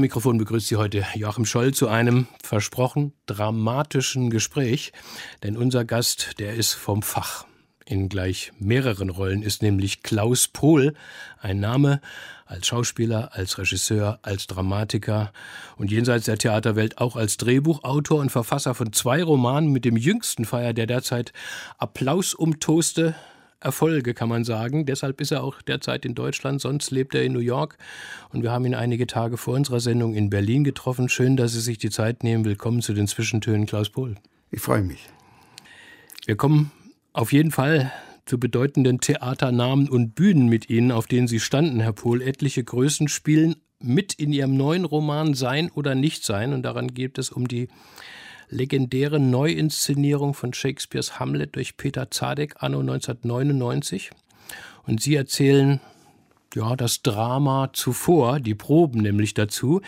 Mikrofon begrüßt Sie heute Joachim Scholl zu einem versprochen dramatischen Gespräch. Denn unser Gast, der ist vom Fach. In gleich mehreren Rollen ist nämlich Klaus Pohl ein Name als Schauspieler, als Regisseur, als Dramatiker und jenseits der Theaterwelt auch als Drehbuchautor und Verfasser von zwei Romanen mit dem jüngsten Feier der derzeit Applaus umtoste Erfolge, kann man sagen. Deshalb ist er auch derzeit in Deutschland, sonst lebt er in New York. Und wir haben ihn einige Tage vor unserer Sendung in Berlin getroffen. Schön, dass Sie sich die Zeit nehmen. Willkommen zu den Zwischentönen, Klaus Pohl. Ich freue mich. Wir kommen auf jeden Fall zu bedeutenden Theaternamen und Bühnen mit Ihnen, auf denen Sie standen, Herr Pohl. Etliche Größen spielen mit in Ihrem neuen Roman Sein oder Nicht-Sein. Und daran geht es um die legendäre Neuinszenierung von Shakespeares Hamlet durch Peter Zadek anno 1999. Und Sie erzählen ja, das Drama zuvor, die Proben nämlich dazu.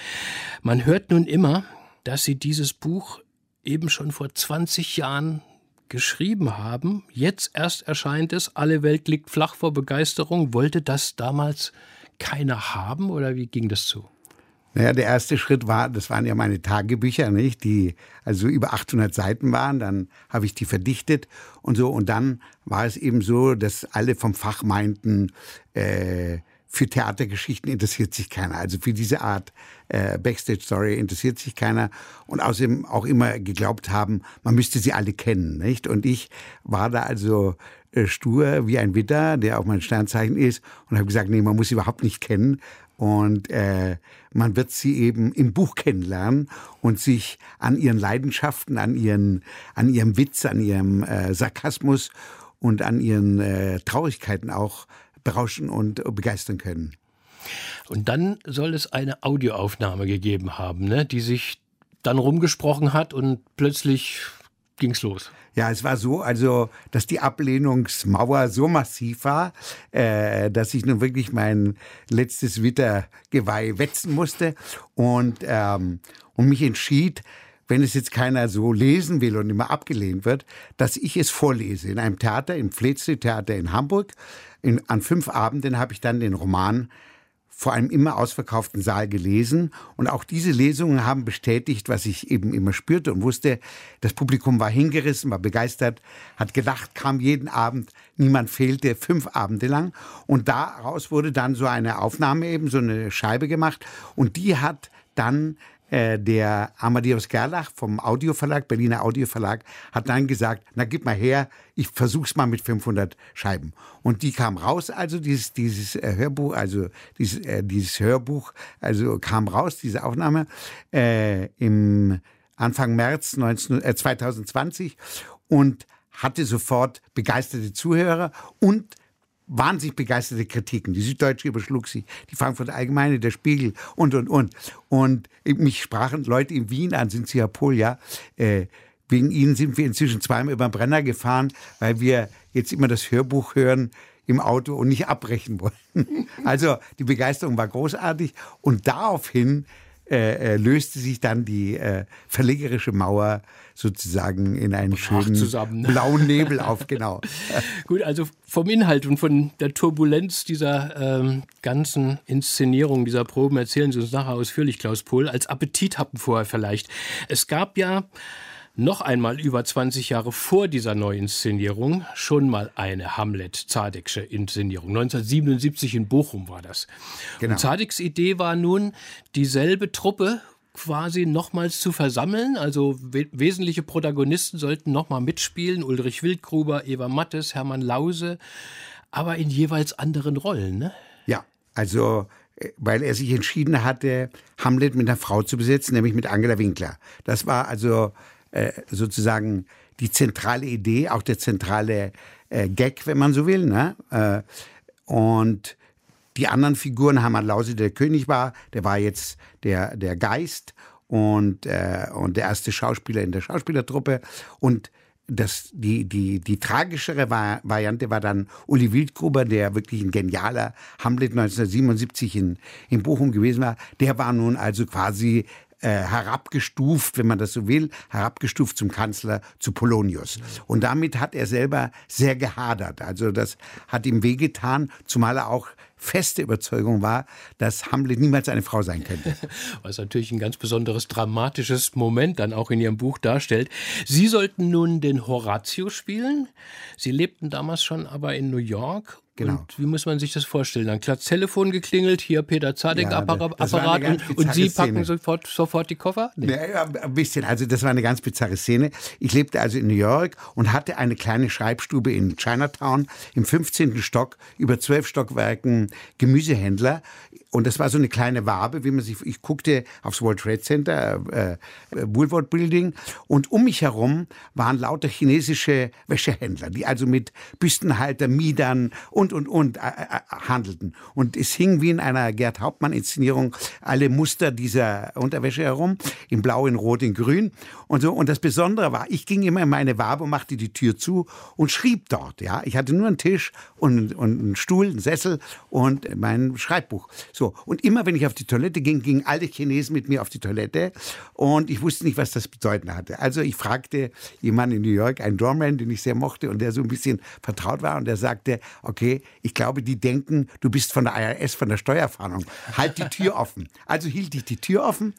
Man hört nun immer, dass Sie dieses Buch eben schon vor 20 Jahren geschrieben haben. Jetzt erst erscheint es, alle Welt liegt flach vor Begeisterung. Wollte das damals keiner haben oder wie ging das zu? Naja, der erste Schritt war, das waren ja meine Tagebücher, nicht, die also über 800 Seiten waren. Dann habe ich die verdichtet und so. Und dann war es eben so, dass alle vom Fach meinten, äh, für Theatergeschichten interessiert sich keiner. Also für diese Art äh, Backstage-Story interessiert sich keiner. Und außerdem auch immer geglaubt haben, man müsste sie alle kennen, nicht? Und ich war da also äh, stur wie ein Widder, der auch mein Sternzeichen ist, und habe gesagt, nee, man muss sie überhaupt nicht kennen, und äh, man wird sie eben im Buch kennenlernen und sich an ihren Leidenschaften, an, ihren, an ihrem Witz, an ihrem äh, Sarkasmus und an ihren äh, Traurigkeiten auch berauschen und begeistern können. Und dann soll es eine Audioaufnahme gegeben haben, ne, die sich dann rumgesprochen hat und plötzlich ging's los. Ja, es war so, also, dass die Ablehnungsmauer so massiv war, äh, dass ich nun wirklich mein letztes Wittergeweih wetzen musste und, ähm, und mich entschied, wenn es jetzt keiner so lesen will und immer abgelehnt wird, dass ich es vorlese. In einem Theater, im Fleetstreet Theater in Hamburg. In, an fünf Abenden habe ich dann den Roman vor einem immer ausverkauften Saal gelesen. Und auch diese Lesungen haben bestätigt, was ich eben immer spürte und wusste. Das Publikum war hingerissen, war begeistert, hat gedacht, kam jeden Abend, niemand fehlte, fünf Abende lang. Und daraus wurde dann so eine Aufnahme eben, so eine Scheibe gemacht. Und die hat dann äh, der Amadeus Gerlach vom Audioverlag, Berliner Audioverlag, hat dann gesagt, na gib mal her, ich versuch's mal mit 500 Scheiben. Und die kam raus, also dieses, dieses äh, Hörbuch, also dieses, äh, dieses Hörbuch, also kam raus, diese Aufnahme, äh, im Anfang März 19, äh, 2020 und hatte sofort begeisterte Zuhörer und wahnsinnig begeisterte Kritiken. Die Süddeutsche überschlug sich, die Frankfurter Allgemeine, der Spiegel und, und, und. Und mich sprachen Leute in Wien an, sind Sie ja, äh, wegen Ihnen sind wir inzwischen zweimal über den Brenner gefahren, weil wir jetzt immer das Hörbuch hören im Auto und nicht abbrechen wollen. Also die Begeisterung war großartig und daraufhin äh, äh, löste sich dann die äh, verlegerische Mauer sozusagen in einen schönen zusammen, blauen Nebel auf, genau. Gut, also vom Inhalt und von der Turbulenz dieser ähm, ganzen Inszenierung, dieser Proben erzählen Sie uns nachher ausführlich, Klaus Pohl, als Appetithappen vorher vielleicht. Es gab ja noch einmal über 20 Jahre vor dieser Neuinszenierung schon mal eine Hamlet-Zadeksche Inszenierung. 1977 in Bochum war das. Genau. Und Zadeks Idee war nun, dieselbe Truppe quasi nochmals zu versammeln. Also we wesentliche Protagonisten sollten nochmal mitspielen. Ulrich Wildgruber, Eva Mattes, Hermann Lause, aber in jeweils anderen Rollen. Ne? Ja, also äh, weil er sich entschieden hatte, Hamlet mit einer Frau zu besetzen, nämlich mit Angela Winkler. Das war also äh, sozusagen die zentrale Idee, auch der zentrale äh, Gag, wenn man so will. Ne? Äh, und die anderen Figuren, Hammer Lause, der König war, der war jetzt der, der Geist und, äh, und der erste Schauspieler in der Schauspielertruppe. Und das, die, die, die tragischere Variante war dann Uli Wildgruber, der wirklich ein genialer Hamlet 1977 in, in Bochum gewesen war. Der war nun also quasi äh, herabgestuft, wenn man das so will, herabgestuft zum Kanzler, zu Polonius. Und damit hat er selber sehr gehadert. Also das hat ihm wehgetan, zumal er auch feste Überzeugung war, dass Hamlet niemals eine Frau sein könnte. Was natürlich ein ganz besonderes dramatisches Moment dann auch in Ihrem Buch darstellt. Sie sollten nun den Horatio spielen. Sie lebten damals schon aber in New York Genau. Und wie muss man sich das vorstellen? Dann hat Telefon geklingelt, hier Peter Zadek ja, und, und, Sie packen sofort, sofort die Koffer? Nee. Ja, ein bisschen. Also das war eine ganz bizarre Szene. Ich lebte also in New York und hatte eine kleine Schreibstube in Chinatown im 15. Stock über zwölf Stockwerken Gemüsehändler. Und das war so eine kleine Wabe, wie man sich, ich guckte aufs World Trade Center, äh, äh, Woolworth Building, und um mich herum waren lauter chinesische Wäschehändler, die also mit Büstenhalter, Miedern und, und, und äh, äh, handelten. Und es hing wie in einer Gerd Hauptmann-Inszenierung alle Muster dieser Unterwäsche herum, in blau, in rot, in grün und so. Und das Besondere war, ich ging immer in meine Wabe, machte die Tür zu und schrieb dort, ja. Ich hatte nur einen Tisch und, und einen Stuhl, einen Sessel und mein Schreibbuch. So so, und immer wenn ich auf die Toilette ging, gingen alle Chinesen mit mir auf die Toilette und ich wusste nicht, was das bedeuten hatte. Also ich fragte jemanden in New York, einen Doorman, den ich sehr mochte und der so ein bisschen vertraut war und der sagte, okay, ich glaube, die denken, du bist von der IRS, von der Steuerfahndung. Halt die Tür offen. Also hielt ich die Tür offen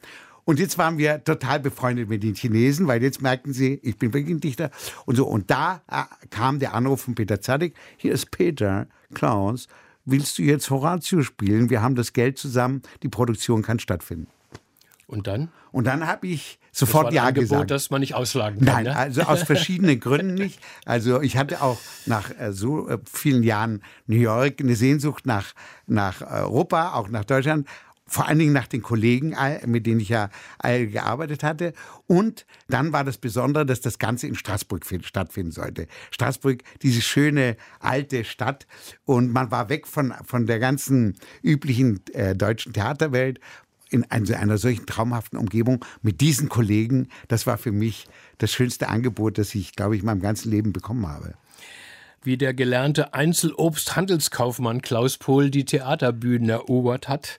und jetzt waren wir total befreundet mit den Chinesen, weil jetzt merkten sie, ich bin wirklich ein Dichter. Und so. Und da äh, kam der Anruf von Peter Zadig. Hier ist Peter Klaus willst du jetzt Horatio spielen? Wir haben das Geld zusammen, die Produktion kann stattfinden. Und dann? Und dann habe ich sofort Ja Angebot, gesagt. dass man nicht auslagen kann. Nein, ne? also aus verschiedenen Gründen nicht. Also ich hatte auch nach äh, so äh, vielen Jahren New York eine Sehnsucht nach, nach Europa, auch nach Deutschland vor allen Dingen nach den Kollegen, mit denen ich ja gearbeitet hatte. Und dann war das Besondere, dass das Ganze in Straßburg stattfinden sollte. Straßburg, diese schöne alte Stadt. Und man war weg von, von der ganzen üblichen äh, deutschen Theaterwelt in einer, solchen traumhaften Umgebung mit diesen Kollegen. Das war für mich das schönste Angebot, das ich, glaube ich, in meinem ganzen Leben bekommen habe wie der gelernte Einzelobsthandelskaufmann Klaus Pohl die Theaterbühnen erobert hat.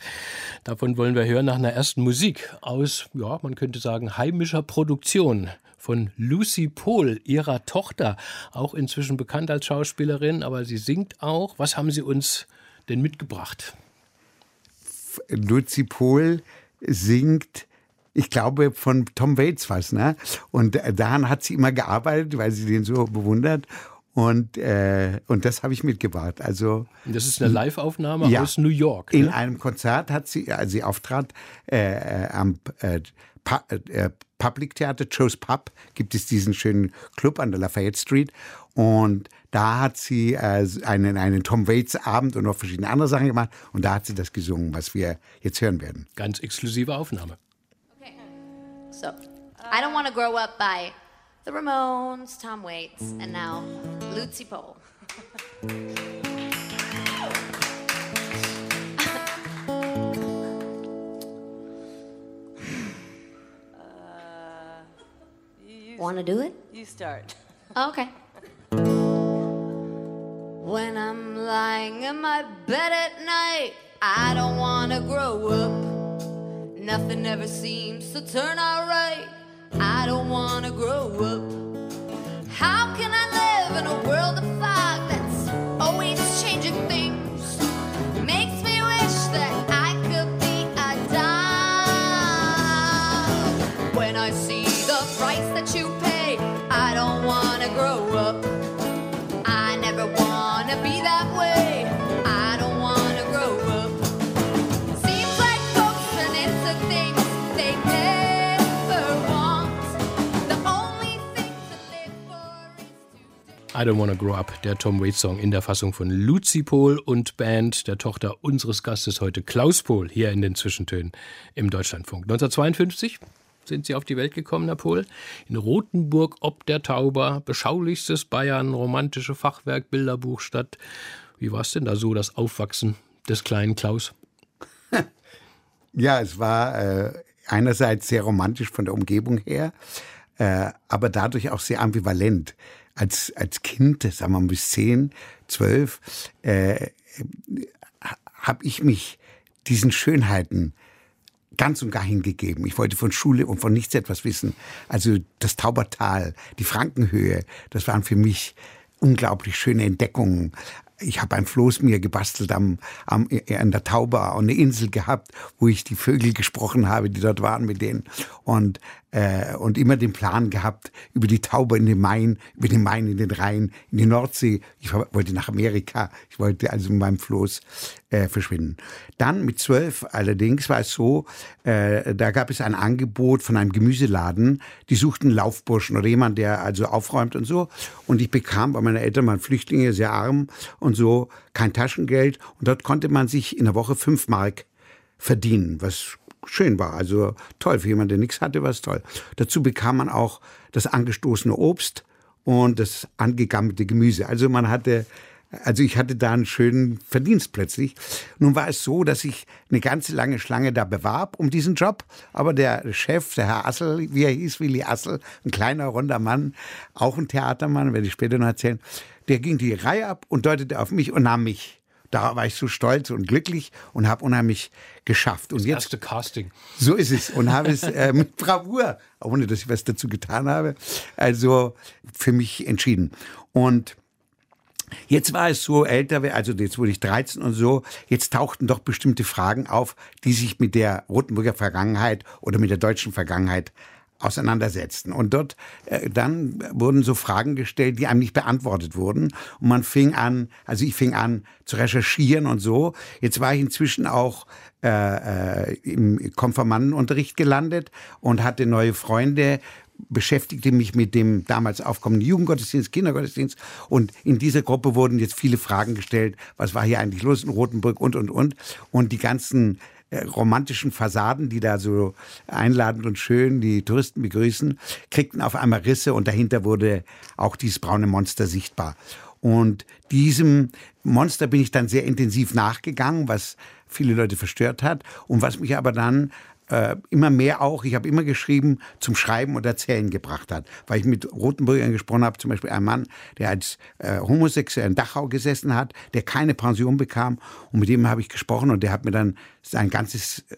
Davon wollen wir hören nach einer ersten Musik aus, ja, man könnte sagen, heimischer Produktion von Lucy Pohl, ihrer Tochter, auch inzwischen bekannt als Schauspielerin, aber sie singt auch. Was haben Sie uns denn mitgebracht? Lucy Pohl singt ich glaube, von Tom Waits was, ne? Und daran hat sie immer gearbeitet, weil sie den so bewundert. Und, äh, und das habe ich mitgebracht. Also, das ist eine Live-Aufnahme ja, aus New York. Ne? In einem Konzert hat sie, als sie auftrat, äh, äh am äh, äh, Public Theater, Joe's Pub, gibt es diesen schönen Club an der Lafayette Street. Und da hat sie äh, einen, einen Tom Waits Abend und noch verschiedene andere Sachen gemacht. Und da hat sie das gesungen, was wir jetzt hören werden. Ganz exklusive Aufnahme. Okay. So, I don't want to grow up by the Ramones, Tom Waits, and now Lucy Pole. Uh, want to do it? You start. Oh, okay. When I'm lying in my bed at night, I don't want to grow up. Nothing ever seems to turn out right. I don't wanna grow up. I Don't Wanna Grow Up, der Tom Waits Song in der Fassung von Lucy Pohl und Band, der Tochter unseres Gastes heute Klaus Pohl, hier in den Zwischentönen im Deutschlandfunk. 1952 sind Sie auf die Welt gekommen, Herr Pohl. In Rothenburg ob der Tauber, beschaulichstes Bayern, romantische Fachwerk, Bilderbuchstadt. Wie war es denn da so, das Aufwachsen des kleinen Klaus? ja, es war äh, einerseits sehr romantisch von der Umgebung her, äh, aber dadurch auch sehr ambivalent. Als, als Kind, sagen wir mal bis zehn, zwölf, äh, habe ich mich diesen Schönheiten ganz und gar hingegeben. Ich wollte von Schule und von nichts etwas wissen. Also das Taubertal, die Frankenhöhe, das waren für mich unglaublich schöne Entdeckungen ich habe ein Floß mir gebastelt am, am, an der Tauber und eine Insel gehabt, wo ich die Vögel gesprochen habe, die dort waren mit denen. Und äh, und immer den Plan gehabt, über die Taube in den Main, über den Main in den Rhein, in die Nordsee. Ich wollte nach Amerika. Ich wollte also mit meinem Floß äh, verschwinden. Dann mit zwölf allerdings war es so, äh, da gab es ein Angebot von einem Gemüseladen. Die suchten Laufburschen oder jemand, der also aufräumt und so. Und ich bekam bei meinen Eltern, waren Flüchtlinge, sehr arm und so, kein Taschengeld. Und dort konnte man sich in der Woche fünf Mark verdienen, was schön war. Also toll, für jemanden, der nichts hatte, war es toll. Dazu bekam man auch das angestoßene Obst und das angegammelte Gemüse. Also man hatte also ich hatte da einen schönen Verdienst plötzlich. Nun war es so, dass ich eine ganze lange Schlange da bewarb um diesen Job, aber der Chef, der Herr Assel, wie er hieß, Willi Assel, ein kleiner, runder Mann, auch ein Theatermann, werde ich später noch erzählen, der ging die Reihe ab und deutete auf mich und nahm mich. Da war ich so stolz und glücklich und habe unheimlich geschafft. Und das jetzt, erste Casting. So ist es. Und habe es äh, mit Bravour, ohne dass ich was dazu getan habe, also für mich entschieden. Und Jetzt war es so älter, also jetzt wurde ich 13 und so, jetzt tauchten doch bestimmte Fragen auf, die sich mit der Rotenburger Vergangenheit oder mit der deutschen Vergangenheit auseinandersetzten. Und dort äh, dann wurden so Fragen gestellt, die einem nicht beantwortet wurden. Und man fing an, also ich fing an zu recherchieren und so. Jetzt war ich inzwischen auch äh, äh, im Konfirmandenunterricht gelandet und hatte neue Freunde, beschäftigte mich mit dem damals aufkommenden Jugendgottesdienst, Kindergottesdienst. Und in dieser Gruppe wurden jetzt viele Fragen gestellt, was war hier eigentlich los in Rotenburg und und und. Und die ganzen äh, romantischen Fassaden, die da so einladend und schön die Touristen begrüßen, kriegten auf einmal Risse und dahinter wurde auch dieses braune Monster sichtbar. Und diesem Monster bin ich dann sehr intensiv nachgegangen, was viele Leute verstört hat. Und was mich aber dann äh, immer mehr auch, ich habe immer geschrieben, zum Schreiben und Erzählen gebracht hat. Weil ich mit Rotenburgern gesprochen habe, zum Beispiel ein Mann, der als äh, homosexuell in Dachau gesessen hat, der keine Pension bekam und mit dem habe ich gesprochen und der hat mir dann sein ganzes äh,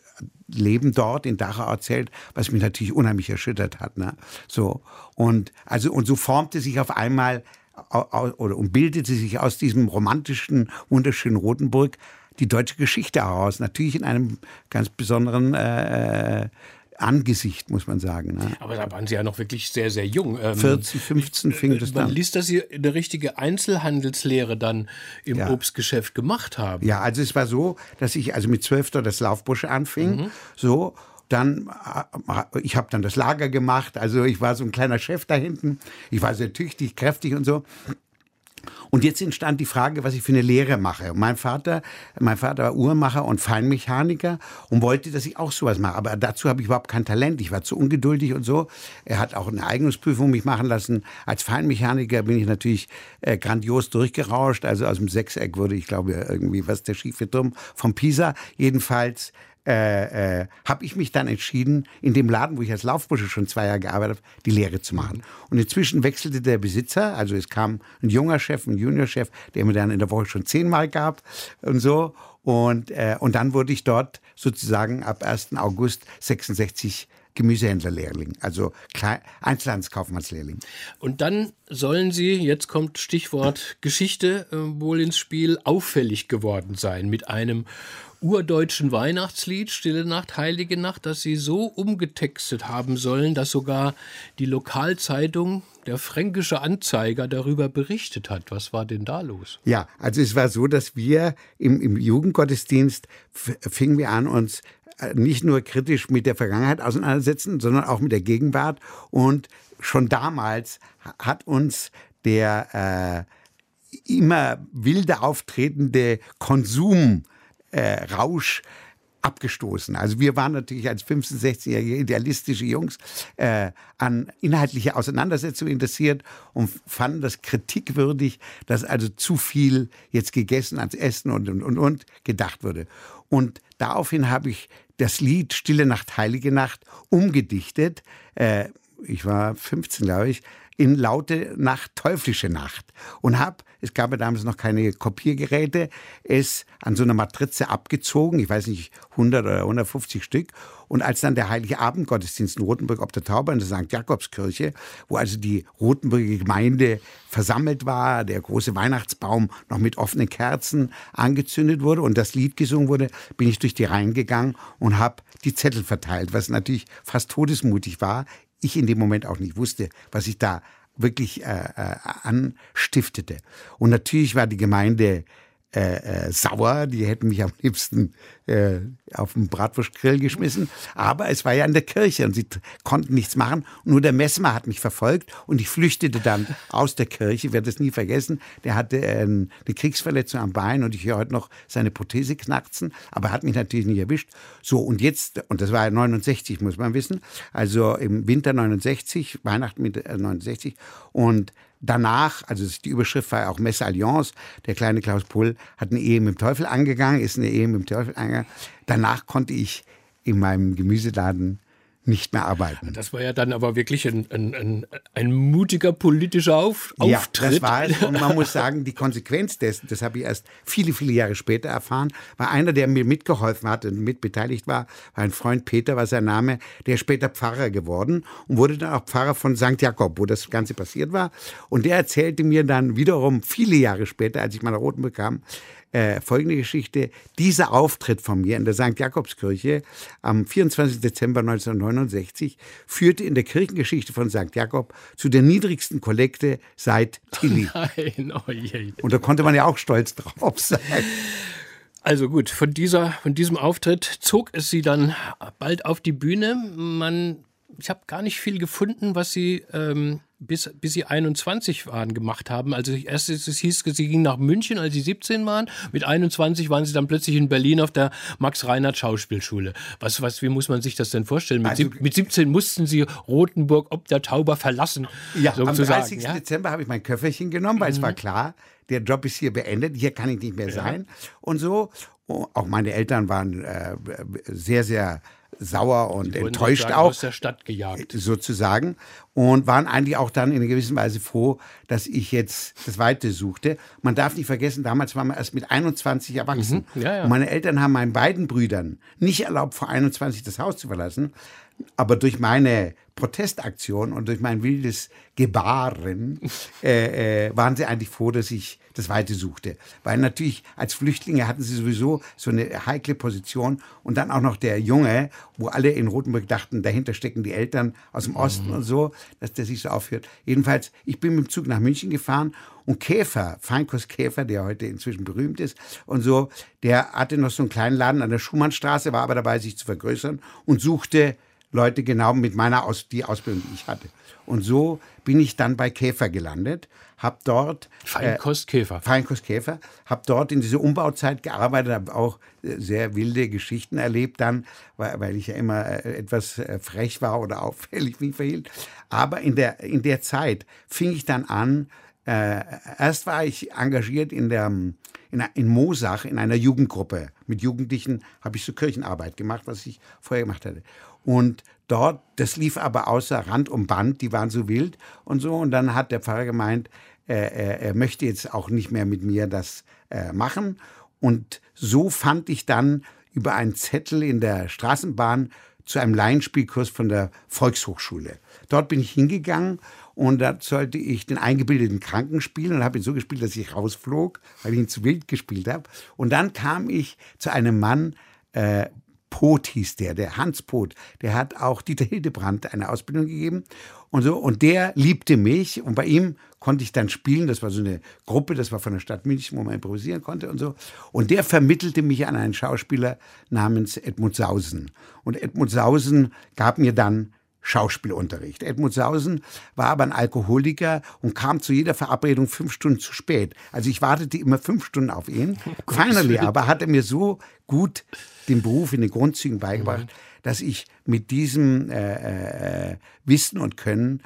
Leben dort in Dachau erzählt, was mich natürlich unheimlich erschüttert hat. Ne? So und also und so formte sich auf einmal oder und bildete sich aus diesem romantischen, wunderschönen Rotenburg die deutsche Geschichte heraus. Natürlich in einem ganz besonderen äh, Angesicht, muss man sagen. Ne? Aber da waren Sie ja noch wirklich sehr, sehr jung. Ähm, 14, 15 fing das man an. Man liest, dass Sie eine richtige Einzelhandelslehre dann im ja. Obstgeschäft gemacht haben. Ja, also es war so, dass ich also mit zwölf dort das Laufbusch anfing. Mhm. So, dann, äh, ich habe dann das Lager gemacht. Also ich war so ein kleiner Chef da hinten. Ich war sehr tüchtig, kräftig und so. Und jetzt entstand die Frage, was ich für eine Lehre mache. Mein Vater, mein Vater war Uhrmacher und Feinmechaniker und wollte, dass ich auch sowas mache. Aber dazu habe ich überhaupt kein Talent. Ich war zu ungeduldig und so. Er hat auch eine Eignungsprüfung mich machen lassen. Als Feinmechaniker bin ich natürlich äh, grandios durchgerauscht. Also aus dem Sechseck wurde ich glaube irgendwie was der schiefe Turm vom Pisa. Jedenfalls äh, äh, habe ich mich dann entschieden, in dem Laden, wo ich als Laufbursche schon zwei Jahre gearbeitet habe, die Lehre zu machen. Und inzwischen wechselte der Besitzer, also es kam ein junger Chef, ein Juniorchef, der mir dann in der Woche schon zehnmal gab und so. Und, äh, und dann wurde ich dort sozusagen ab 1. August 66 Gemüsehändlerlehrling, also Einzelhandelskaufmannslehrling. Und dann sollen Sie, jetzt kommt Stichwort Geschichte, äh, wohl ins Spiel auffällig geworden sein mit einem urdeutschen Weihnachtslied Stille Nacht, Heilige Nacht, das sie so umgetextet haben sollen, dass sogar die Lokalzeitung der Fränkische Anzeiger darüber berichtet hat. Was war denn da los? Ja, also es war so, dass wir im, im Jugendgottesdienst fingen wir an, uns äh, nicht nur kritisch mit der Vergangenheit auseinandersetzen, sondern auch mit der Gegenwart. Und schon damals hat uns der äh, immer wilder auftretende Konsum äh, Rausch abgestoßen. Also wir waren natürlich als 15-, 16-jährige idealistische Jungs äh, an inhaltliche Auseinandersetzungen interessiert und fanden das kritikwürdig, dass also zu viel jetzt gegessen ans Essen und und und, und gedacht wurde. Und daraufhin habe ich das Lied Stille Nacht, Heilige Nacht umgedichtet. Äh, ich war 15, glaube ich, in laute Nacht, teuflische Nacht. Und habe, es gab ja damals noch keine Kopiergeräte, es an so einer Matrize abgezogen, ich weiß nicht, 100 oder 150 Stück. Und als dann der Heilige Abendgottesdienst in Rothenburg ob der Tauber in der St. Jakobskirche, wo also die Rothenburger Gemeinde versammelt war, der große Weihnachtsbaum noch mit offenen Kerzen angezündet wurde und das Lied gesungen wurde, bin ich durch die Reihen gegangen und habe die Zettel verteilt, was natürlich fast todesmutig war ich in dem Moment auch nicht wusste, was ich da wirklich äh, äh, anstiftete. Und natürlich war die Gemeinde äh, äh, sauer, die hätten mich am liebsten äh, auf den Bratwurstgrill geschmissen. Aber es war ja in der Kirche und sie konnten nichts machen. Nur der Messmer hat mich verfolgt und ich flüchtete dann aus der Kirche. Ich werde das nie vergessen. Der hatte äh, eine Kriegsverletzung am Bein und ich höre heute noch seine Prothese knacksen. Aber er hat mich natürlich nicht erwischt. So, und jetzt, und das war ja 69, muss man wissen. Also im Winter 69, Weihnachten mit 69. Und danach, also die Überschrift war ja auch Messalliance, der kleine Klaus Pull hat eine Ehe mit dem Teufel angegangen, ist eine Ehe mit dem Teufel angegangen. Danach konnte ich in meinem Gemüseladen nicht mehr arbeiten. Das war ja dann aber wirklich ein, ein, ein, ein mutiger politischer Auf ja, Auftritt. Das war es. Und man muss sagen, die Konsequenz dessen, das habe ich erst viele, viele Jahre später erfahren, war einer, der mir mitgeholfen hat und mitbeteiligt war, war ein Freund Peter, war sein Name, der ist später Pfarrer geworden und wurde dann auch Pfarrer von St. Jakob, wo das Ganze passiert war. Und der erzählte mir dann wiederum viele Jahre später, als ich nach Roten bekam, äh, folgende Geschichte. Dieser Auftritt von mir in der St. Jakobskirche am 24. Dezember 1969 führte in der Kirchengeschichte von St. Jakob zu der niedrigsten Kollekte seit Tilly. Oh nein, oh je. Und da konnte man ja auch stolz drauf sein. Also gut, von, dieser, von diesem Auftritt zog es sie dann bald auf die Bühne. Man, ich habe gar nicht viel gefunden, was sie ähm, bis, bis sie 21 waren, gemacht haben. Also erst es hieß, sie gingen nach München, als sie 17 waren. Mit 21 waren sie dann plötzlich in Berlin auf der Max-Reinhardt Schauspielschule. Was, was, wie muss man sich das denn vorstellen? Mit, also, mit 17 mussten sie Rotenburg ob der Tauber verlassen. Ja, sozusagen. am 30. Ja? Dezember habe ich mein Köfferchen genommen, weil mhm. es war klar, der Job ist hier beendet, hier kann ich nicht mehr sein. Ja. Und so, oh, auch meine Eltern waren äh, sehr, sehr sauer und enttäuscht auch. Aus der Stadt gejagt. Sozusagen. Und waren eigentlich auch dann in einer gewissen Weise froh, dass ich jetzt das Weite suchte. Man darf nicht vergessen, damals waren wir erst mit 21 erwachsen. Mhm. Ja, ja. Und meine Eltern haben meinen beiden Brüdern nicht erlaubt, vor 21 das Haus zu verlassen. Aber durch meine Protestaktion und durch mein wildes Gebaren äh, äh, waren sie eigentlich froh, dass ich das Weite suchte. Weil natürlich als Flüchtlinge hatten sie sowieso so eine heikle Position und dann auch noch der Junge, wo alle in Rotenburg dachten, dahinter stecken die Eltern aus dem Osten mhm. und so, dass der sich so aufhört. Jedenfalls, ich bin mit dem Zug nach München gefahren und Käfer, Feinkost Käfer, der heute inzwischen berühmt ist und so, der hatte noch so einen kleinen Laden an der Schumannstraße, war aber dabei, sich zu vergrößern und suchte Leute genau mit meiner Aus die Ausbildung, die ich hatte. Und so bin ich dann bei Käfer gelandet, habe dort Feinkostkäfer, äh, Feinkostkäfer, habe dort in dieser Umbauzeit gearbeitet, habe auch äh, sehr wilde Geschichten erlebt dann, weil, weil ich ja immer äh, etwas äh, frech war oder auffällig mich verhielt. Aber in der in der Zeit fing ich dann an. Äh, erst war ich engagiert in der in, in Mosach in einer Jugendgruppe. Mit Jugendlichen habe ich so Kirchenarbeit gemacht, was ich vorher gemacht hatte. Und dort, das lief aber außer Rand und Band, die waren so wild und so. Und dann hat der Pfarrer gemeint, er, er, er möchte jetzt auch nicht mehr mit mir das äh, machen. Und so fand ich dann über einen Zettel in der Straßenbahn zu einem Laienspielkurs von der Volkshochschule. Dort bin ich hingegangen und da sollte ich den eingebildeten Kranken spielen und habe ihn so gespielt, dass ich rausflog, weil ich ihn zu wild gespielt habe. Und dann kam ich zu einem Mann, äh, Pot hieß der, der Hans Pot, der hat auch Dieter Hildebrand eine Ausbildung gegeben und so. Und der liebte mich und bei ihm konnte ich dann spielen, das war so eine Gruppe, das war von der Stadt München, wo man improvisieren konnte und so. Und der vermittelte mich an einen Schauspieler namens Edmund Sausen. Und Edmund Sausen gab mir dann Schauspielunterricht. Edmund Sausen war aber ein Alkoholiker und kam zu jeder Verabredung fünf Stunden zu spät. Also ich wartete immer fünf Stunden auf ihn. Oh Finally aber hat er mir so gut den Beruf in den Grundzügen beigebracht, mhm. dass ich mit diesem äh, äh, Wissen und Können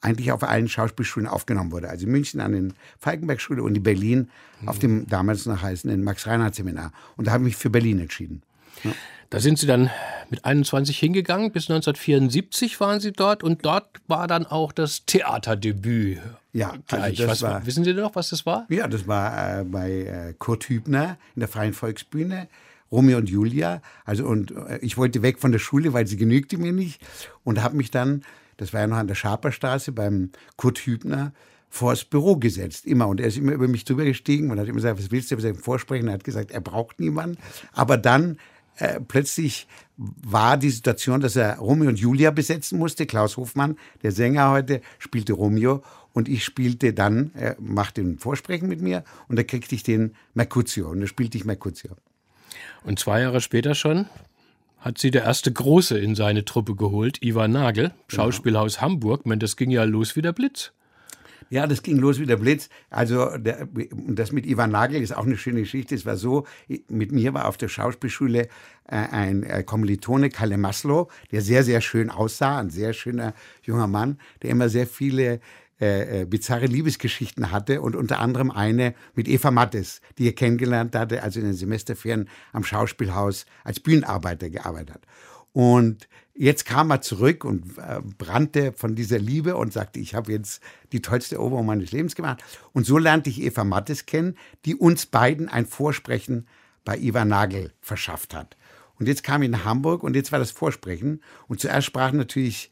eigentlich auf allen Schauspielschulen aufgenommen wurde. Also in München an den Falkenberg-Schule und in Berlin mhm. auf dem damals noch heißenden Max-Reinhardt-Seminar. Und da habe ich mich für Berlin entschieden. Ja. Da sind Sie dann mit 21 hingegangen, bis 1974 waren Sie dort und dort war dann auch das Theaterdebüt. Ja, also was, war, wissen Sie noch, was das war? Ja, das war äh, bei äh, Kurt Hübner in der Freien Volksbühne. Romeo und Julia. Also und äh, ich wollte weg von der Schule, weil sie genügte mir nicht und habe mich dann, das war ja noch an der Schaperstraße beim Kurt Hübner, vor das Büro gesetzt, immer. Und er ist immer über mich drüber gestiegen und hat immer gesagt, was willst du? Wir vorsprechen. Er hat gesagt, er braucht niemanden. Aber dann äh, plötzlich war die Situation, dass er Romeo und Julia besetzen musste. Klaus Hofmann, der Sänger heute, spielte Romeo und ich spielte dann, er machte ein Vorsprechen mit mir und da kriegte ich den Mercutio und da spielte ich Mercutio. Und zwei Jahre später schon hat sie der erste Große in seine Truppe geholt, Ivan Nagel, genau. Schauspielhaus. Hamburg. Man, das ging ja los wie der Blitz. Ja, das ging los wie der Blitz. Also der, das mit Ivan Nagel ist auch eine schöne Geschichte. Es war so, mit mir war auf der Schauspielschule äh, ein äh, Kommilitone, Kalle Maslow, der sehr, sehr schön aussah, ein sehr schöner junger Mann, der immer sehr viele äh, äh, bizarre Liebesgeschichten hatte und unter anderem eine mit Eva Mattes, die er kennengelernt hatte, also in den Semesterferien am Schauspielhaus als Bühnenarbeiter gearbeitet hat. Und Jetzt kam er zurück und äh, brannte von dieser Liebe und sagte, ich habe jetzt die tollste Eroberung meines Lebens gemacht. Und so lernte ich Eva Mattes kennen, die uns beiden ein Vorsprechen bei Ivan Nagel verschafft hat. Und jetzt kam ich nach Hamburg und jetzt war das Vorsprechen. Und zuerst sprach natürlich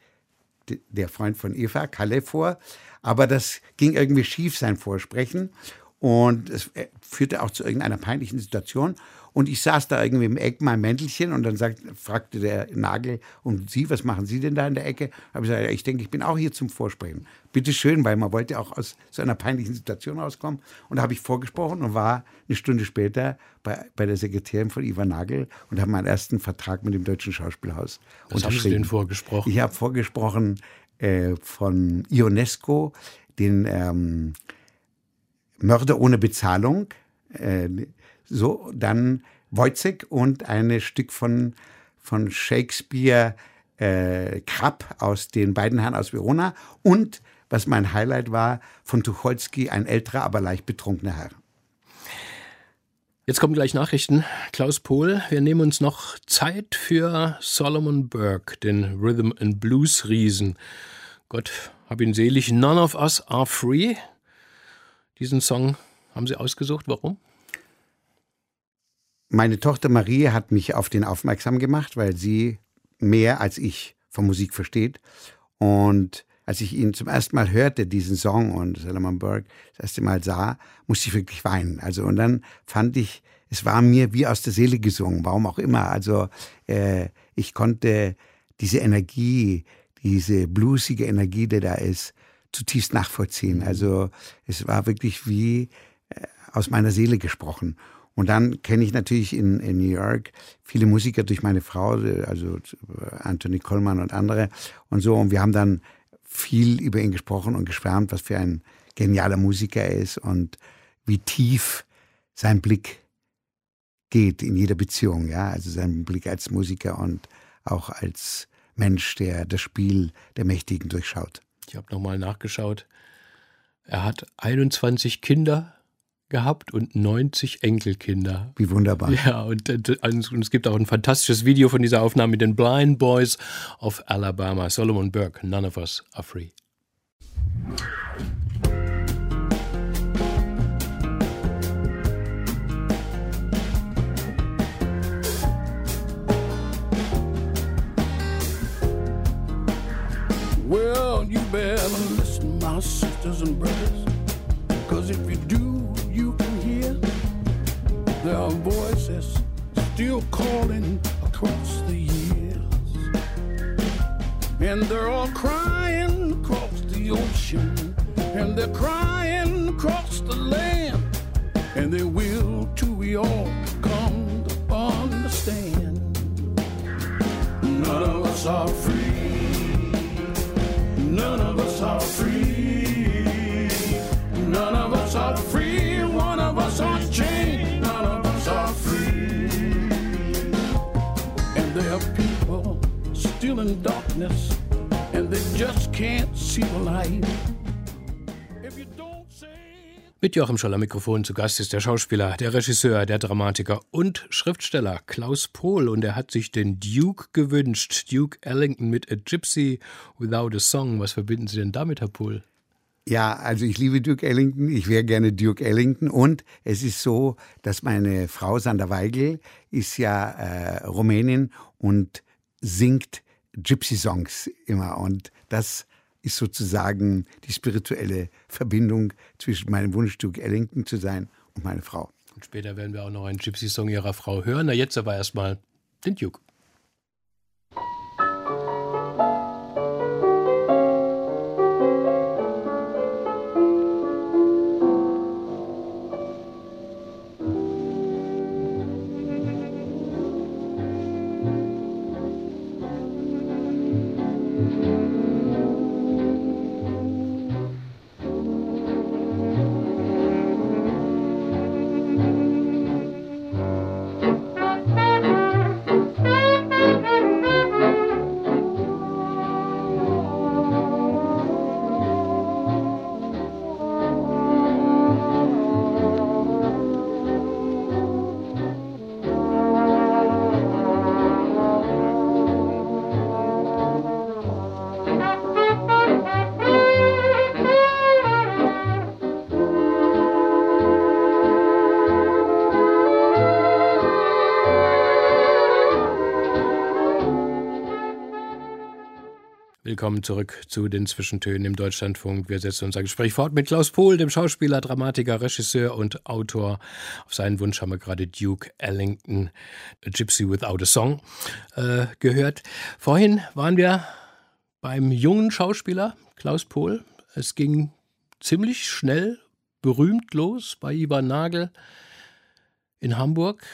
der Freund von Eva, Kalle, vor. Aber das ging irgendwie schief, sein Vorsprechen. Und es äh, führte auch zu irgendeiner peinlichen Situation. Und ich saß da irgendwie im Eck, mein Mäntelchen, und dann sagt, fragte der Nagel, und Sie, was machen Sie denn da in der Ecke? Habe ich gesagt, ich denke, ich bin auch hier zum Vorsprechen. Bitte schön, weil man wollte auch aus so einer peinlichen Situation rauskommen. Und da habe ich vorgesprochen und war eine Stunde später bei, bei der Sekretärin von Ivan Nagel und habe meinen ersten Vertrag mit dem Deutschen Schauspielhaus Was haben Sie denn vorgesprochen? Ich habe vorgesprochen äh, von Ionesco, den ähm, Mörder ohne Bezahlung. Äh, so, dann Wojciech und ein Stück von, von Shakespeare äh, Krapp aus den beiden Herren aus Verona und, was mein Highlight war, von Tucholsky, ein älterer, aber leicht betrunkener Herr. Jetzt kommen gleich Nachrichten. Klaus Pohl, wir nehmen uns noch Zeit für Solomon Burke, den Rhythm and Blues Riesen. Gott hab ihn selig. None of us are free. Diesen Song haben Sie ausgesucht. Warum? Meine Tochter Marie hat mich auf den aufmerksam gemacht, weil sie mehr als ich von Musik versteht. Und als ich ihn zum ersten Mal hörte, diesen Song und Solomon Burke das erste Mal sah, musste ich wirklich weinen. Also und dann fand ich, es war mir wie aus der Seele gesungen, warum auch immer. Also äh, ich konnte diese Energie, diese bluesige Energie, die da ist, zutiefst nachvollziehen. Also es war wirklich wie äh, aus meiner Seele gesprochen. Und dann kenne ich natürlich in, in, New York viele Musiker durch meine Frau, also Anthony Coleman und andere und so. Und wir haben dann viel über ihn gesprochen und geschwärmt, was für ein genialer Musiker er ist und wie tief sein Blick geht in jeder Beziehung, ja. Also sein Blick als Musiker und auch als Mensch, der das Spiel der Mächtigen durchschaut. Ich habe nochmal nachgeschaut. Er hat 21 Kinder gehabt und 90 Enkelkinder. Wie wunderbar. Ja, und, und, es gibt auch ein fantastisches Video von dieser Aufnahme mit den Blind Boys of Alabama. Solomon Burke, None of Us Are Free. Better listen, my sisters and brothers, because if you do, you can hear There are voices still calling across the years. And they're all crying across the ocean. And they're crying across the land. And they will till we all come to understand. None of us are free. None of us are free. None of us are free. One of us on a. None of us are free. And there are people still in darkness, and they just can't see the light. Mit Joachim Scholler Mikrofon zu Gast ist der Schauspieler, der Regisseur, der Dramatiker und Schriftsteller Klaus Pohl und er hat sich den Duke gewünscht. Duke Ellington mit A Gypsy Without a Song. Was verbinden Sie denn damit, Herr Pohl? Ja, also ich liebe Duke Ellington, ich wäre gerne Duke Ellington und es ist so, dass meine Frau Sander Weigel ist ja äh, Rumänin und singt Gypsy-Songs immer und das ist sozusagen die spirituelle Verbindung zwischen meinem Wunsch, Duke Ellington zu sein und meine Frau. Und später werden wir auch noch einen Gypsy-Song ihrer Frau hören. Na, jetzt aber erstmal den Duke. Willkommen zurück zu den Zwischentönen im Deutschlandfunk. Wir setzen unser Gespräch fort mit Klaus Pohl, dem Schauspieler, Dramatiker, Regisseur und Autor. Auf seinen Wunsch haben wir gerade Duke Ellington, A Gypsy Without a Song, äh, gehört. Vorhin waren wir beim jungen Schauspieler Klaus Pohl. Es ging ziemlich schnell berühmt los bei Ivan Nagel in Hamburg.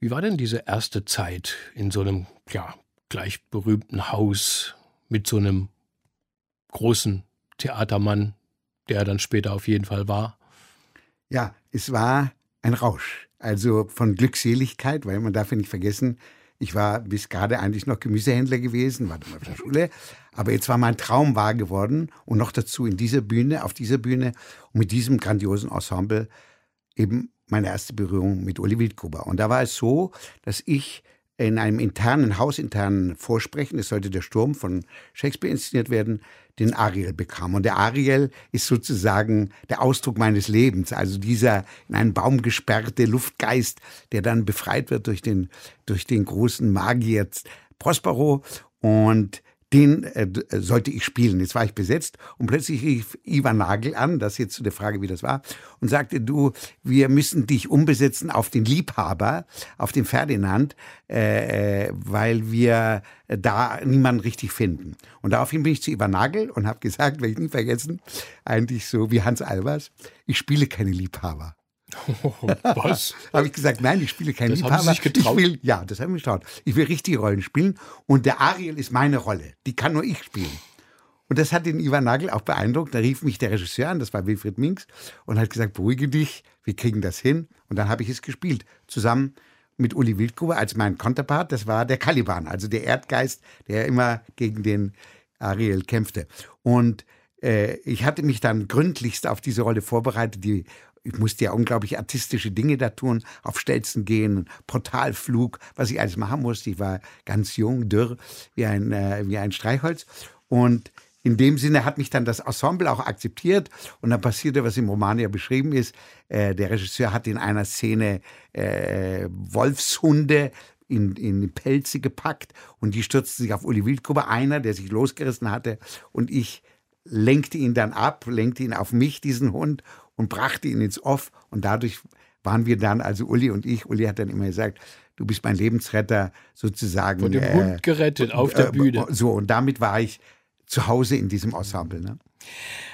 Wie war denn diese erste Zeit in so einem ja, gleich berühmten Haus? Mit so einem großen Theatermann, der er dann später auf jeden Fall war? Ja, es war ein Rausch. Also von Glückseligkeit, weil man darf ja nicht vergessen, ich war bis gerade eigentlich noch Gemüsehändler gewesen, war dann auf der Schule. Aber jetzt war mein Traum wahr geworden und noch dazu in dieser Bühne, auf dieser Bühne und mit diesem grandiosen Ensemble eben meine erste Berührung mit Uli Wildgruber. Und da war es so, dass ich in einem internen, hausinternen Vorsprechen, es sollte der Sturm von Shakespeare inszeniert werden, den Ariel bekam. Und der Ariel ist sozusagen der Ausdruck meines Lebens, also dieser in einen Baum gesperrte Luftgeist, der dann befreit wird durch den, durch den großen Magier Prospero. Und den äh, äh, sollte ich spielen. Jetzt war ich besetzt und plötzlich rief Ivan Nagel an, das ist jetzt zu der Frage, wie das war, und sagte, du, wir müssen dich umbesetzen auf den Liebhaber, auf den Ferdinand, äh, äh weil wir da niemanden richtig finden. Und daraufhin bin ich zu Ivan Nagel und habe gesagt, werde ich nie vergessen, eigentlich so wie Hans Albers, ich spiele keine Liebhaber. was? habe ich gesagt, nein, ich spiele keinen das Liebhaber. Haben Sie sich getraut? Ich will, ja, das habe ich mich getraut. Ich will richtige Rollen spielen und der Ariel ist meine Rolle. Die kann nur ich spielen. Und das hat den Ivan Nagel auch beeindruckt. Da rief mich der Regisseur an, das war Wilfried Minks, und hat gesagt, beruhige dich, wir kriegen das hin. Und dann habe ich es gespielt, zusammen mit Uli Wildgruber als mein Konterpart. Das war der Caliban, also der Erdgeist, der immer gegen den Ariel kämpfte. Und äh, ich hatte mich dann gründlichst auf diese Rolle vorbereitet. Die ich musste ja unglaublich artistische Dinge da tun, auf Stelzen gehen, Portalflug, was ich alles machen musste. Ich war ganz jung, dürr, wie ein, äh, wie ein Streichholz. Und in dem Sinne hat mich dann das Ensemble auch akzeptiert und dann passierte, was im Roman ja beschrieben ist. Äh, der Regisseur hat in einer Szene äh, Wolfshunde in, in Pelze gepackt und die stürzten sich auf Uli Wildgruber, einer, der sich losgerissen hatte und ich lenkte ihn dann ab, lenkte ihn auf mich, diesen Hund und brachte ihn ins Off. Und dadurch waren wir dann, also Uli und ich, Uli hat dann immer gesagt, du bist mein Lebensretter sozusagen. Von dem äh, Hund gerettet auf der äh, Bühne. So, und damit war ich zu Hause in diesem Ensemble. Ne?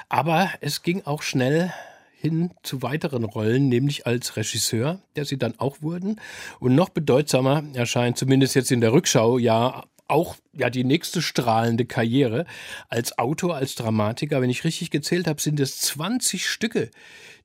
Aber es ging auch schnell hin zu weiteren Rollen, nämlich als Regisseur, der sie dann auch wurden. Und noch bedeutsamer erscheint, zumindest jetzt in der Rückschau, ja auch ja die nächste strahlende Karriere als Autor, als Dramatiker. Wenn ich richtig gezählt habe, sind es 20 Stücke,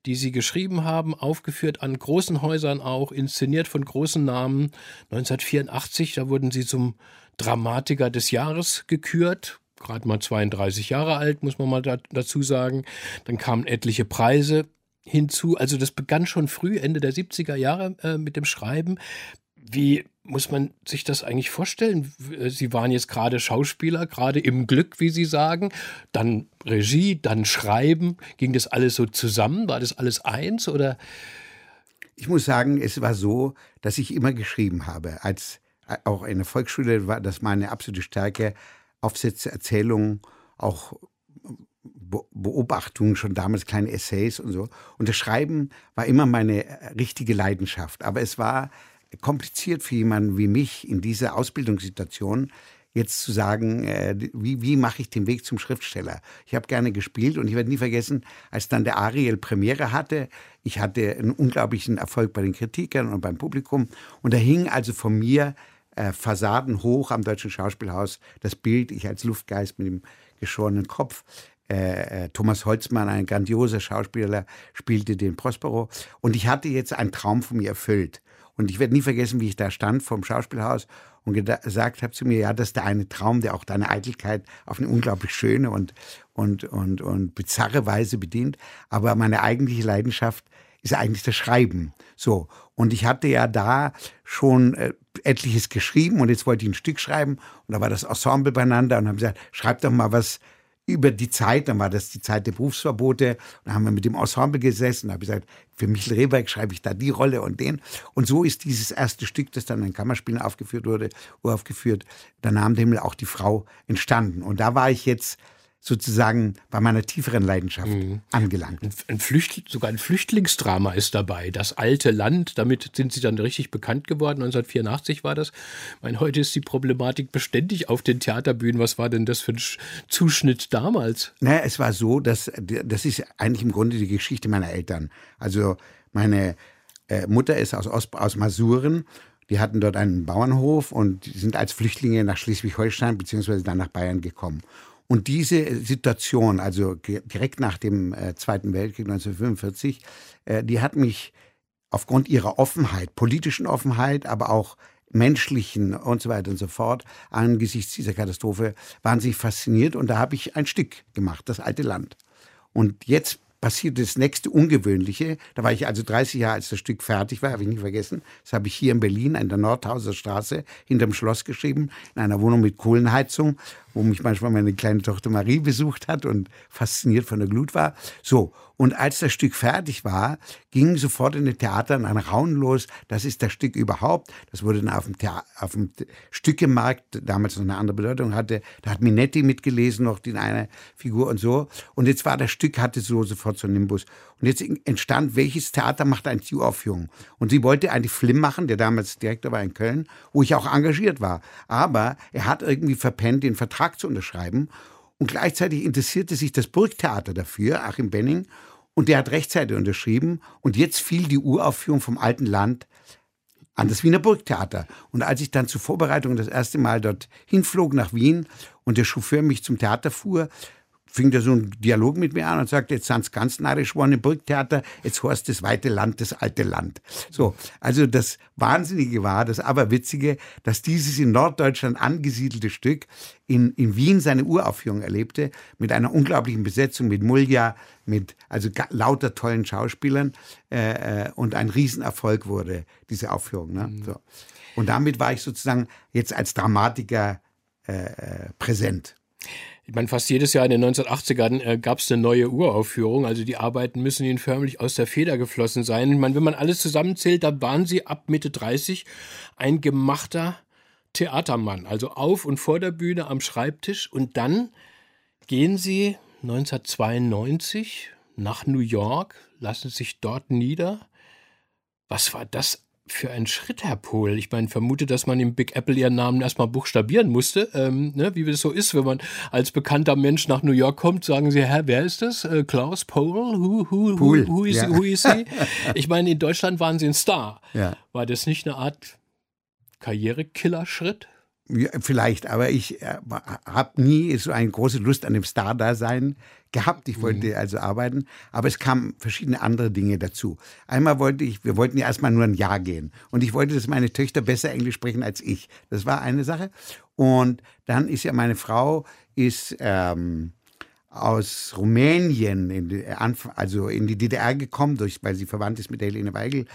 die Sie geschrieben haben, aufgeführt an großen Häusern auch, inszeniert von großen Namen. 1984, da wurden Sie zum Dramatiker des Jahres gekürt. Gerade mal 32 Jahre alt, muss man mal da, dazu sagen. Dann kamen etliche Preise hinzu. Also das begann schon früh, Ende der 70er Jahre äh, mit dem Schreiben. Wie muss man sich das eigentlich vorstellen? Sie waren jetzt gerade Schauspieler, gerade im Glück, wie Sie sagen, dann Regie, dann Schreiben. Ging das alles so zusammen? War das alles eins oder? Ich muss sagen, es war so, dass ich immer geschrieben habe. Als äh, auch in der Volksschule war das meine absolute Stärke. Aufsätze, Erzählungen, auch Beobachtungen, schon damals kleine Essays und so. Und das Schreiben war immer meine äh, richtige Leidenschaft. Aber es war kompliziert für jemanden wie mich in dieser Ausbildungssituation jetzt zu sagen, äh, wie, wie mache ich den Weg zum Schriftsteller. Ich habe gerne gespielt und ich werde nie vergessen, als dann der Ariel Premiere hatte, ich hatte einen unglaublichen Erfolg bei den Kritikern und beim Publikum und da hing also von mir äh, Fassaden hoch am Deutschen Schauspielhaus das Bild, ich als Luftgeist mit dem geschorenen Kopf. Äh, äh, Thomas Holzmann, ein grandioser Schauspieler, spielte den Prospero. Und ich hatte jetzt einen Traum von mir erfüllt. Und ich werde nie vergessen, wie ich da stand vom Schauspielhaus und gesagt habe zu mir, ja, das ist der eine Traum, der auch deine Eitelkeit auf eine unglaublich schöne und, und, und, und bizarre Weise bedient. Aber meine eigentliche Leidenschaft ist eigentlich das Schreiben. So. Und ich hatte ja da schon äh, etliches geschrieben und jetzt wollte ich ein Stück schreiben und da war das Ensemble beieinander und haben gesagt, schreib doch mal was über die Zeit, dann war das die Zeit der Berufsverbote, dann haben wir mit dem Ensemble gesessen, da habe ich gesagt, für Michel Rehberg schreibe ich da die Rolle und den. Und so ist dieses erste Stück, das dann in Kammerspielen aufgeführt wurde, uraufgeführt, der Name Himmel auch die Frau entstanden. Und da war ich jetzt sozusagen bei meiner tieferen Leidenschaft mhm. angelangt. Ein, Flüchtling, sogar ein Flüchtlingsdrama ist dabei. Das alte Land, damit sind sie dann richtig bekannt geworden. 1984 war das. Ich meine, heute ist die Problematik beständig auf den Theaterbühnen. Was war denn das für ein Zuschnitt damals? Naja, es war so, dass das ist eigentlich im Grunde die Geschichte meiner Eltern. Also meine äh, Mutter ist aus, aus, aus Masuren die hatten dort einen Bauernhof und sind als Flüchtlinge nach Schleswig-Holstein bzw. dann nach Bayern gekommen. Und diese Situation, also direkt nach dem äh, Zweiten Weltkrieg 1945, äh, die hat mich aufgrund ihrer Offenheit, politischen Offenheit, aber auch menschlichen und so weiter und so fort, angesichts dieser Katastrophe wahnsinnig fasziniert. Und da habe ich ein Stück gemacht, das alte Land. Und jetzt passierte das nächste Ungewöhnliche. Da war ich also 30 Jahre, als das Stück fertig war, habe ich nicht vergessen. Das habe ich hier in Berlin an der Nordhauser Straße hinterm Schloss geschrieben, in einer Wohnung mit Kohlenheizung, wo mich manchmal meine kleine Tochter Marie besucht hat und fasziniert von der Glut war. So, und als das Stück fertig war, ging sofort in den Theatern ein Raunen los. Das ist das Stück überhaupt. Das wurde dann auf dem, Thea auf dem Stückemarkt, damals noch eine andere Bedeutung hatte. Da hat Minetti mitgelesen, noch in einer Figur und so. Und jetzt war das Stück, hatte so sofort so einen Nimbus. Und jetzt entstand, welches Theater macht eine Uraufführung? Und sie wollte eigentlich Flim machen, der damals Direktor war in Köln, wo ich auch engagiert war. Aber er hat irgendwie verpennt, den Vertrag zu unterschreiben. Und gleichzeitig interessierte sich das Burgtheater dafür, Achim Benning, und der hat rechtzeitig unterschrieben. Und jetzt fiel die Uraufführung vom Alten Land an das Wiener Burgtheater. Und als ich dann zur Vorbereitung das erste Mal dort hinflog nach Wien und der Chauffeur mich zum Theater fuhr, fing da so ein Dialog mit mir an und sagte, jetzt sind's ganz narrisch geworden im Burgtheater, jetzt heißt das weite Land, das alte Land. So, also das Wahnsinnige war, das Aberwitzige, dass dieses in Norddeutschland angesiedelte Stück in, in Wien seine Uraufführung erlebte, mit einer unglaublichen Besetzung, mit Mulja, mit also lauter tollen Schauspielern äh, äh, und ein Riesenerfolg wurde, diese Aufführung. Ne? Mhm. So. Und damit war ich sozusagen jetzt als Dramatiker äh, äh präsent. Ich meine, fast jedes Jahr in den 1980ern äh, gab es eine neue Uraufführung. Also die Arbeiten müssen ihnen förmlich aus der Feder geflossen sein. Ich meine, wenn man alles zusammenzählt, da waren sie ab Mitte 30 ein gemachter Theatermann. Also auf und vor der Bühne am Schreibtisch. Und dann gehen sie 1992 nach New York, lassen sich dort nieder. Was war das für ein Schritt, Herr Pohl? Ich meine, vermute, dass man im Big Apple ihren Namen erstmal buchstabieren musste, ähm, ne? wie es so ist, wenn man als bekannter Mensch nach New York kommt, sagen sie, Herr, wer ist das? Äh, Klaus Pohl? Who, who, who, who, is, ja. who is he? Ich meine, in Deutschland waren sie ein Star. Ja. War das nicht eine Art Karrierekillerschritt? Ja, vielleicht, aber ich äh, habe nie so eine große Lust an dem Star-Dasein gehabt. Ich wollte mhm. also arbeiten, aber es kamen verschiedene andere Dinge dazu. Einmal wollte ich, wir wollten ja erstmal nur ein Jahr gehen und ich wollte, dass meine Töchter besser Englisch sprechen als ich. Das war eine Sache. Und dann ist ja meine Frau ist ähm, aus Rumänien, in die, also in die DDR gekommen, durch, weil sie verwandt ist mit der Helene Weigel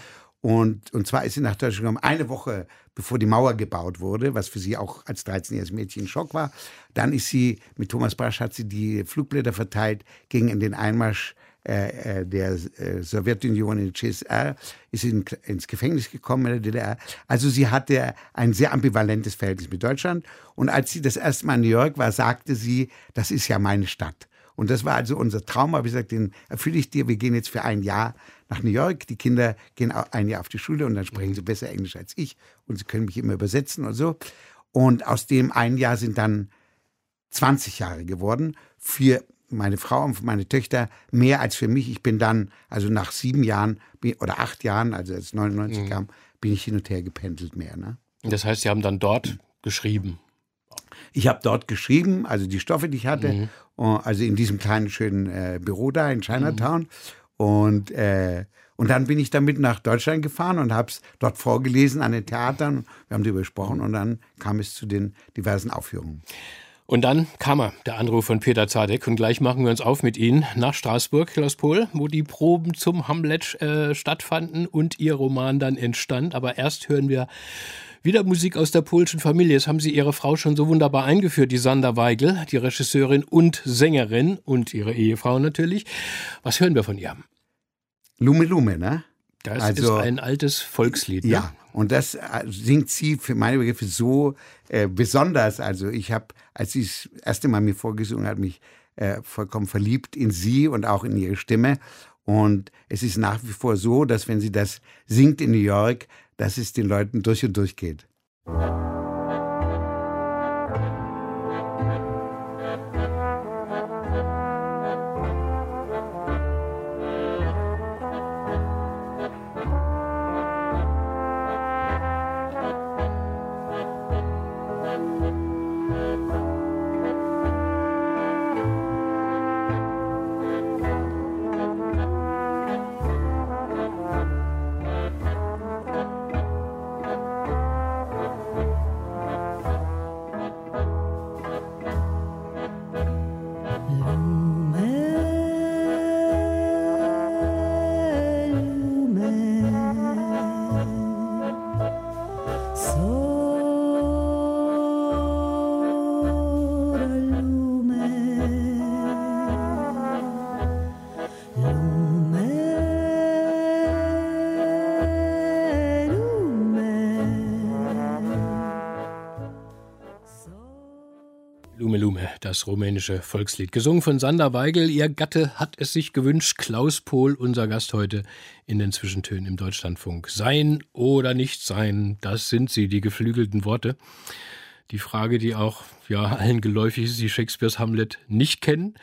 und, und zwar ist sie nach Deutschland gekommen, eine Woche bevor die Mauer gebaut wurde, was für sie auch als 13-jähriges Mädchen ein Schock war. Dann ist sie, mit Thomas Brasch hat sie die Flugblätter verteilt gegen den Einmarsch äh, äh der äh, Sowjetunion in die CSR, ist in, ins Gefängnis gekommen in der DDR. Also sie hatte ein sehr ambivalentes Verhältnis mit Deutschland. Und als sie das erste Mal in New York war, sagte sie, das ist ja meine Stadt. Und das war also unser Traum. Aber ich sagte, den erfülle ich dir. Wir gehen jetzt für ein Jahr nach New York. Die Kinder gehen ein Jahr auf die Schule und dann sprechen sie besser Englisch als ich. Und sie können mich immer übersetzen und so. Und aus dem ein Jahr sind dann 20 Jahre geworden. Für meine Frau und für meine Töchter mehr als für mich. Ich bin dann, also nach sieben Jahren oder acht Jahren, also als 99 mhm. kam, bin ich hin und her gependelt mehr. Ne? Das heißt, Sie haben dann dort geschrieben? Ich habe dort geschrieben, also die Stoffe, die ich hatte, mhm. also in diesem kleinen schönen äh, Büro da in Chinatown. Mhm. Und, äh, und dann bin ich damit nach Deutschland gefahren und habe es dort vorgelesen an den Theatern. Wir haben darüber gesprochen und dann kam es zu den diversen Aufführungen. Und dann kam er, der Anruf von Peter Zadek. Und gleich machen wir uns auf mit Ihnen nach Straßburg, Klaus Pohl, wo die Proben zum Hamlet äh, stattfanden und Ihr Roman dann entstand. Aber erst hören wir wieder Musik aus der polischen Familie. Das haben Sie Ihre Frau schon so wunderbar eingeführt, die Sander Weigel, die Regisseurin und Sängerin und Ihre Ehefrau natürlich. Was hören wir von ihr? Lume Lume, ne? Das also, ist ein altes Volkslied. Ne? Ja, und das äh, singt sie für meine Begriffe so äh, besonders. Also ich habe, als sie das erste Mal mir vorgesungen hat, mich äh, vollkommen verliebt in sie und auch in ihre Stimme. Und es ist nach wie vor so, dass wenn sie das singt in New York, dass es den Leuten durch und durch geht. Das rumänische Volkslied. Gesungen von Sander Weigel. Ihr Gatte hat es sich gewünscht. Klaus Pohl, unser Gast heute in den Zwischentönen im Deutschlandfunk. Sein oder nicht sein, das sind sie, die geflügelten Worte. Die Frage, die auch ja, allen geläufig ist, die Shakespeares Hamlet nicht kennen.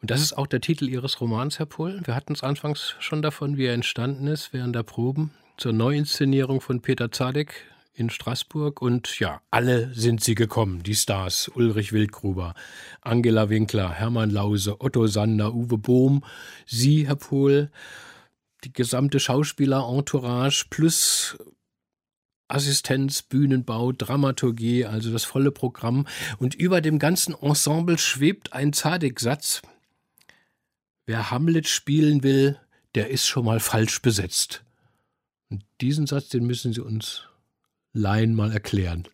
Und das ist auch der Titel Ihres Romans, Herr Pohl. Wir hatten es anfangs schon davon, wie er entstanden ist während der Proben zur Neuinszenierung von Peter Zadek, in Straßburg und ja, alle sind sie gekommen, die Stars, Ulrich Wildgruber, Angela Winkler, Hermann Lause, Otto Sander, Uwe Bohm, Sie, Herr Pohl, die gesamte Schauspieler-Entourage plus Assistenz, Bühnenbau, Dramaturgie, also das volle Programm. Und über dem ganzen Ensemble schwebt ein Zadek-Satz. Wer Hamlet spielen will, der ist schon mal falsch besetzt. Und diesen Satz, den müssen Sie uns Laien mal erklären.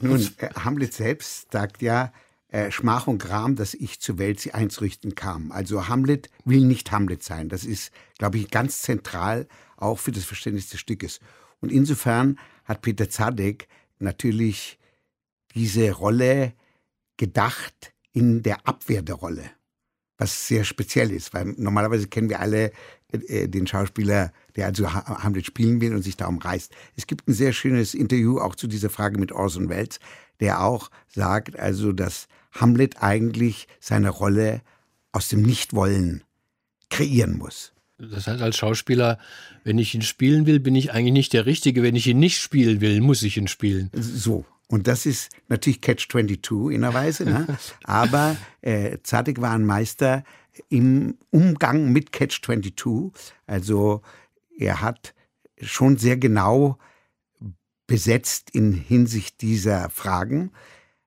Nun, äh, Hamlet selbst sagt ja, äh, Schmach und Gram, dass ich zur Welt sie einzurichten kam. Also Hamlet will nicht Hamlet sein. Das ist, glaube ich, ganz zentral auch für das Verständnis des Stückes. Und insofern hat Peter Zadek natürlich diese Rolle gedacht in der Abwehr der Rolle, was sehr speziell ist, weil normalerweise kennen wir alle äh, den Schauspieler, der also Hamlet spielen will und sich darum reißt. Es gibt ein sehr schönes Interview auch zu dieser Frage mit Orson Welles, der auch sagt, also, dass Hamlet eigentlich seine Rolle aus dem Nichtwollen kreieren muss. Das heißt, als Schauspieler, wenn ich ihn spielen will, bin ich eigentlich nicht der Richtige. Wenn ich ihn nicht spielen will, muss ich ihn spielen. So. Und das ist natürlich Catch-22 in einer Weise. Ne? Aber äh, Zadek war ein Meister im Umgang mit Catch-22. Also er hat schon sehr genau besetzt in Hinsicht dieser Fragen.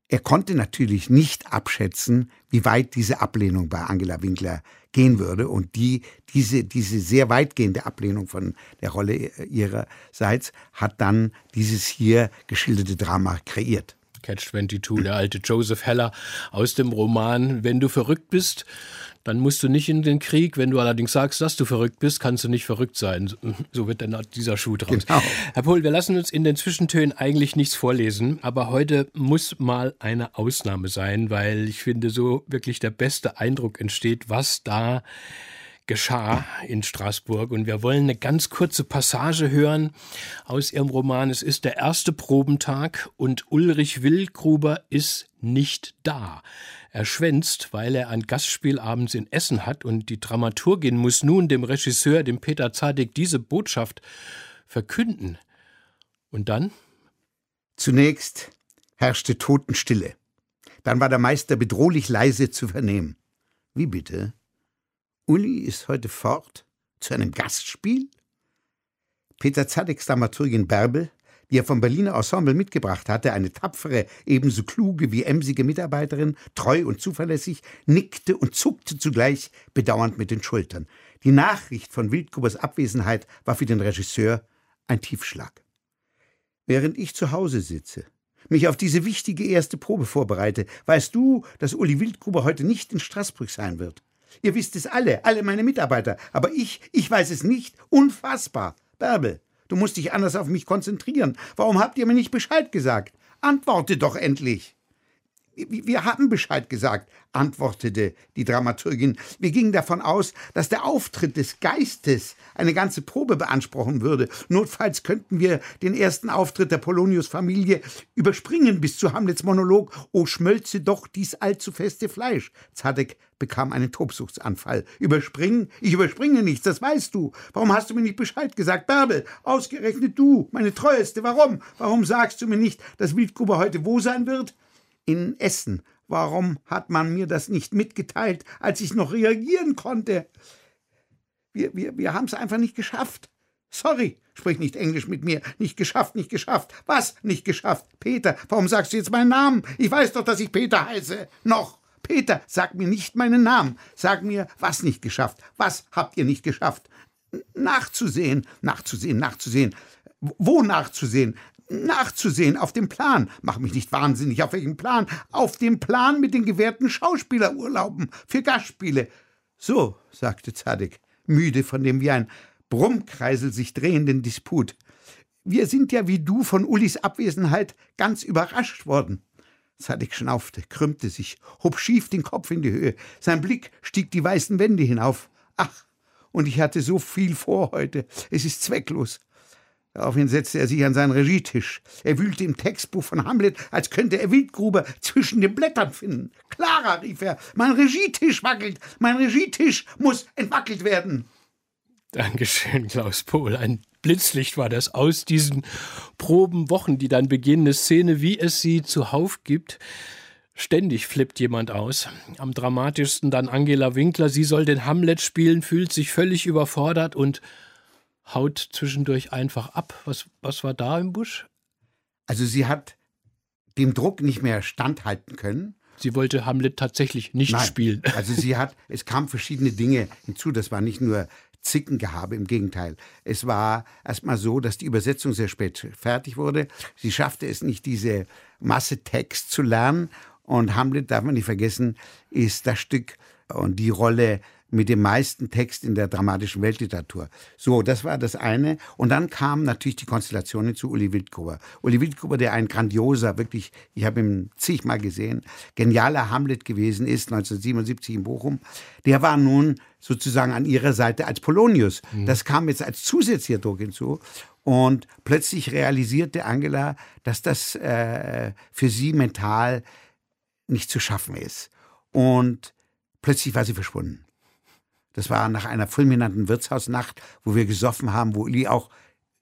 Er konnte natürlich nicht abschätzen, wie weit diese Ablehnung bei Angela Winkler gehen würde. Und die, diese, diese sehr weitgehende Ablehnung von der Rolle ihrerseits hat dann dieses hier geschilderte Drama kreiert. Catch 22, der alte Joseph Heller aus dem Roman Wenn du verrückt bist, dann musst du nicht in den Krieg. Wenn du allerdings sagst, dass du verrückt bist, kannst du nicht verrückt sein. So wird dann dieser Schuh draus. Genau. Herr Pohl, wir lassen uns in den Zwischentönen eigentlich nichts vorlesen, aber heute muss mal eine Ausnahme sein, weil ich finde, so wirklich der beste Eindruck entsteht, was da geschah in Straßburg. Und wir wollen eine ganz kurze Passage hören aus Ihrem Roman. Es ist der erste Probentag und Ulrich Wildgruber ist nicht da. Er schwänzt, weil er ein Gastspiel abends in Essen hat und die Dramaturgin muss nun dem Regisseur, dem Peter Zadek, diese Botschaft verkünden. Und dann? Zunächst herrschte Totenstille. Dann war der Meister bedrohlich leise zu vernehmen. Wie bitte? Uli ist heute fort zu einem Gastspiel? Peter Zadeks Dramaturgin Bärbel die er vom Berliner Ensemble mitgebracht hatte, eine tapfere, ebenso kluge wie emsige Mitarbeiterin, treu und zuverlässig, nickte und zuckte zugleich bedauernd mit den Schultern. Die Nachricht von Wildgrubers Abwesenheit war für den Regisseur ein Tiefschlag. Während ich zu Hause sitze, mich auf diese wichtige erste Probe vorbereite, weißt du, dass Uli Wildgruber heute nicht in Straßburg sein wird. Ihr wisst es alle, alle meine Mitarbeiter, aber ich, ich weiß es nicht. Unfassbar. Bärbel, Du musst dich anders auf mich konzentrieren. Warum habt ihr mir nicht Bescheid gesagt? Antworte doch endlich. Wir haben Bescheid gesagt, antwortete die Dramaturgin. Wir gingen davon aus, dass der Auftritt des Geistes eine ganze Probe beanspruchen würde. Notfalls könnten wir den ersten Auftritt der Polonius-Familie überspringen bis zu Hamlets Monolog O schmölze doch dies allzu feste Fleisch. Zadek bekam einen Tobsuchtsanfall. Überspringen? Ich überspringe nichts, das weißt du. Warum hast du mir nicht Bescheid gesagt? Bärbel, ausgerechnet du, meine Treueste, warum? Warum sagst du mir nicht, dass Wildgruber heute wo sein wird? In Essen. Warum hat man mir das nicht mitgeteilt, als ich noch reagieren konnte? Wir, wir, wir haben es einfach nicht geschafft. Sorry, sprich nicht Englisch mit mir. Nicht geschafft, nicht geschafft. Was nicht geschafft? Peter, warum sagst du jetzt meinen Namen? Ich weiß doch, dass ich Peter heiße. Noch. Peter, sag mir nicht meinen Namen. Sag mir, was nicht geschafft. Was habt ihr nicht geschafft? Nachzusehen, nachzusehen, nachzusehen. Wo nachzusehen? Nachzusehen auf dem Plan. Mach mich nicht wahnsinnig. Auf welchem Plan? Auf dem Plan mit den gewährten Schauspielerurlauben für Gastspiele. So, sagte Zadek, müde von dem wie ein Brummkreisel sich drehenden Disput. Wir sind ja wie du von Ullis Abwesenheit ganz überrascht worden. Zadek schnaufte, krümmte sich, hob schief den Kopf in die Höhe. Sein Blick stieg die weißen Wände hinauf. Ach, und ich hatte so viel vor heute. Es ist zwecklos. Daraufhin setzte er sich an seinen Regietisch. Er wühlte im Textbuch von Hamlet, als könnte er Wildgruber zwischen den Blättern finden. Clara, rief er, mein Regietisch wackelt, mein Regietisch muss entwackelt werden. Dankeschön, Klaus Pohl. Ein Blitzlicht war das aus diesen Probenwochen, die dann beginnende Szene, wie es sie zuhauf gibt. Ständig flippt jemand aus. Am dramatischsten dann Angela Winkler. Sie soll den Hamlet spielen, fühlt sich völlig überfordert und haut zwischendurch einfach ab. Was, was war da im Busch? Also sie hat dem Druck nicht mehr standhalten können. Sie wollte Hamlet tatsächlich nicht Nein. spielen. Also sie hat, es kamen verschiedene Dinge hinzu. Das war nicht nur Zickengehabe, im Gegenteil. Es war erstmal so, dass die Übersetzung sehr spät fertig wurde. Sie schaffte es nicht, diese Masse Text zu lernen. Und Hamlet, darf man nicht vergessen, ist das Stück und die Rolle mit dem meisten Text in der dramatischen Weltliteratur. So, das war das eine. Und dann kam natürlich die Konstellation hinzu Uli Wildgruber. Uli Wildgruber, der ein grandioser, wirklich, ich habe ihn zigmal gesehen, genialer Hamlet gewesen ist, 1977 in Bochum, der war nun sozusagen an ihrer Seite als Polonius. Mhm. Das kam jetzt als zusätzlicher Druck hinzu. Und plötzlich realisierte Angela, dass das äh, für sie mental nicht zu schaffen ist. Und plötzlich war sie verschwunden. Das war nach einer fulminanten Wirtshausnacht, wo wir gesoffen haben, wo Uli auch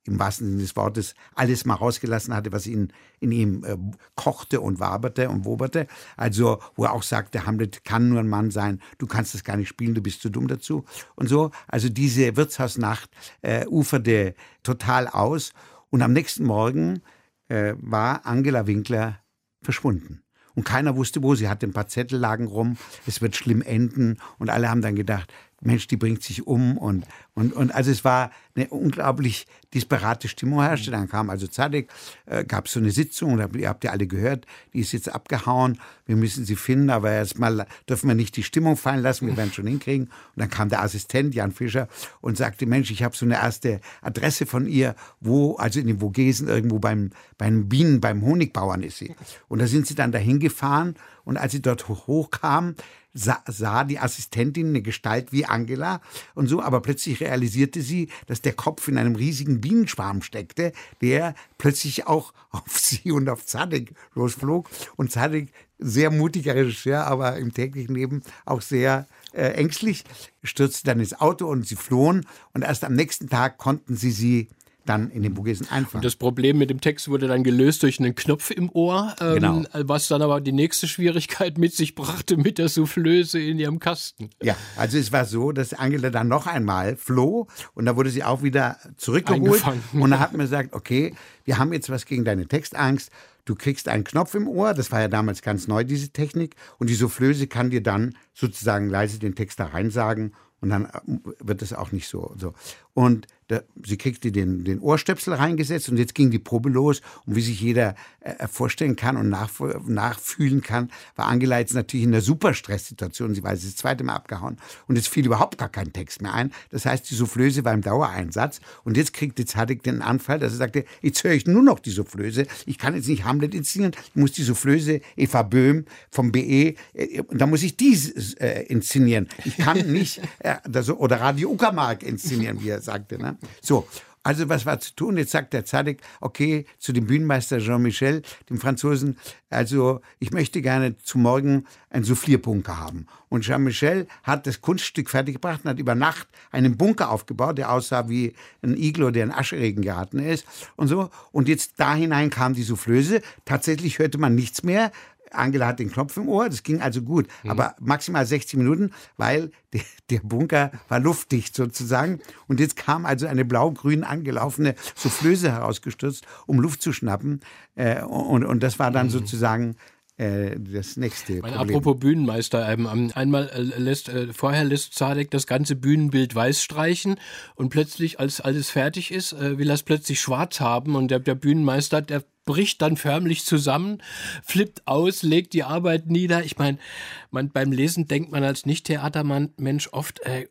im wahrsten Sinne des Wortes alles mal rausgelassen hatte, was ihn, in ihm äh, kochte und waberte und woberte. Also, wo er auch sagte, Hamlet kann nur ein Mann sein, du kannst das gar nicht spielen, du bist zu dumm dazu und so. Also diese Wirtshausnacht äh, uferte total aus und am nächsten Morgen äh, war Angela Winkler verschwunden. Und keiner wusste wo. Sie hatte ein paar Zettel lagen rum. Es wird schlimm enden. Und alle haben dann gedacht, Mensch, die bringt sich um und, und, und also es war eine unglaublich disparate Stimmung herrschte. Dann kam also Zadek, äh, gab so eine Sitzung, ihr habt ja alle gehört, die ist jetzt abgehauen, wir müssen sie finden, aber erstmal dürfen wir nicht die Stimmung fallen lassen, wir werden schon hinkriegen. Und dann kam der Assistent Jan Fischer und sagte, Mensch, ich habe so eine erste Adresse von ihr, wo, also in den Vogesen irgendwo beim, beim Bienen, beim Honigbauern ist sie. Und da sind sie dann dahin gefahren und als sie dort hochkamen, sah, sah die Assistentin eine Gestalt wie Angela und so, aber plötzlich realisierte sie, dass der Kopf in einem riesigen Bienenschwarm steckte, der plötzlich auch auf sie und auf Zadek losflog. Und Zadek sehr mutiger Regisseur, aber im täglichen Leben auch sehr äh, ängstlich, stürzte dann ins Auto und sie flohen. Und erst am nächsten Tag konnten sie sie dann in den Bugesen einfangen. Und das Problem mit dem Text wurde dann gelöst durch einen Knopf im Ohr, ähm, genau. was dann aber die nächste Schwierigkeit mit sich brachte mit der Soufflöse in ihrem Kasten. Ja, also es war so, dass Angela dann noch einmal floh und da wurde sie auch wieder zurückgeholt und da hat man gesagt, okay, wir haben jetzt was gegen deine Textangst. Du kriegst einen Knopf im Ohr, das war ja damals ganz neu, diese Technik, und die Soufflöse kann dir dann sozusagen leise den Text da reinsagen und dann äh, wird es auch nicht so. so. Und da, sie kriegte den, den Ohrstöpsel reingesetzt und jetzt ging die Probe los. Und wie sich jeder äh, vorstellen kann und nach, nachfühlen kann, war Angela jetzt natürlich in einer super Stresssituation. Sie war jetzt das zweite Mal abgehauen und es fiel überhaupt gar kein Text mehr ein. Das heißt, die Soufflöse war im Dauereinsatz und jetzt kriegte Zadig den Anfall, dass er sagte, jetzt höre ich nur noch die Soufflöse. Ich kann jetzt nicht Hamlet inszenieren, ich muss die Soufflöse Eva Böhm vom BE, äh, da muss ich die äh, inszenieren. Ich kann nicht, äh, das, oder Radio Uckermark inszenieren, wie er sagte. Ne? So, also was war zu tun? Jetzt sagt der Zadek, okay, zu dem Bühnenmeister Jean-Michel, dem Franzosen, also ich möchte gerne zu morgen einen Soufflierbunker haben. Und Jean-Michel hat das Kunststück fertiggebracht und hat über Nacht einen Bunker aufgebaut, der aussah wie ein Iglo, der in Ascheregen geraten ist und so. Und jetzt da hinein kam die Soufflöse. Tatsächlich hörte man nichts mehr. Angela hat den Knopf im Ohr, das ging also gut. Mhm. Aber maximal 60 Minuten, weil der, der, Bunker war luftdicht sozusagen. Und jetzt kam also eine blau-grün angelaufene Soufflöse herausgestürzt, um Luft zu schnappen. Äh, und, und das war dann mhm. sozusagen äh, das nächste Meine, Problem. Apropos Bühnenmeister, ähm, einmal äh, lässt, äh, vorher lässt Zadek das ganze Bühnenbild weiß streichen und plötzlich, als alles fertig ist, äh, will er es plötzlich schwarz haben und der, der Bühnenmeister, der bricht dann förmlich zusammen, flippt aus, legt die Arbeit nieder. Ich meine, man, beim Lesen denkt man als Nicht-Theatermensch oft, äh,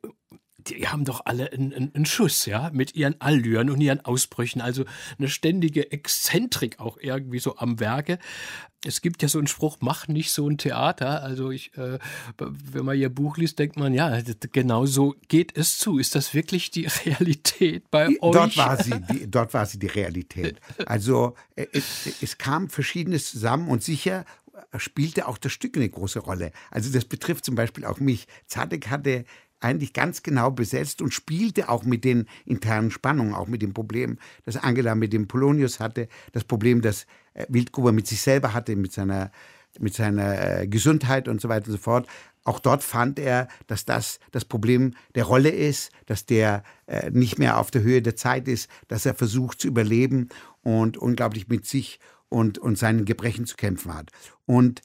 die haben doch alle einen, einen, Schuss, ja, mit ihren Allüren und ihren Ausbrüchen. Also eine ständige Exzentrik auch irgendwie so am Werke. Es gibt ja so einen Spruch, mach nicht so ein Theater. Also ich, äh, wenn man ihr Buch liest, denkt man, ja, genau so geht es zu. Ist das wirklich die Realität bei euch? Dort war sie, die, dort war sie die Realität. Also äh, es, es kam Verschiedenes zusammen und sicher spielte auch das Stück eine große Rolle. Also das betrifft zum Beispiel auch mich. Zadek hatte eigentlich ganz genau besetzt und spielte auch mit den internen Spannungen, auch mit dem Problem, das Angela mit dem Polonius hatte, das Problem, das äh, Wildgruber mit sich selber hatte, mit seiner, mit seiner äh, Gesundheit und so weiter und so fort. Auch dort fand er, dass das das Problem der Rolle ist, dass der äh, nicht mehr auf der Höhe der Zeit ist, dass er versucht zu überleben und unglaublich mit sich und, und seinen Gebrechen zu kämpfen hat. Und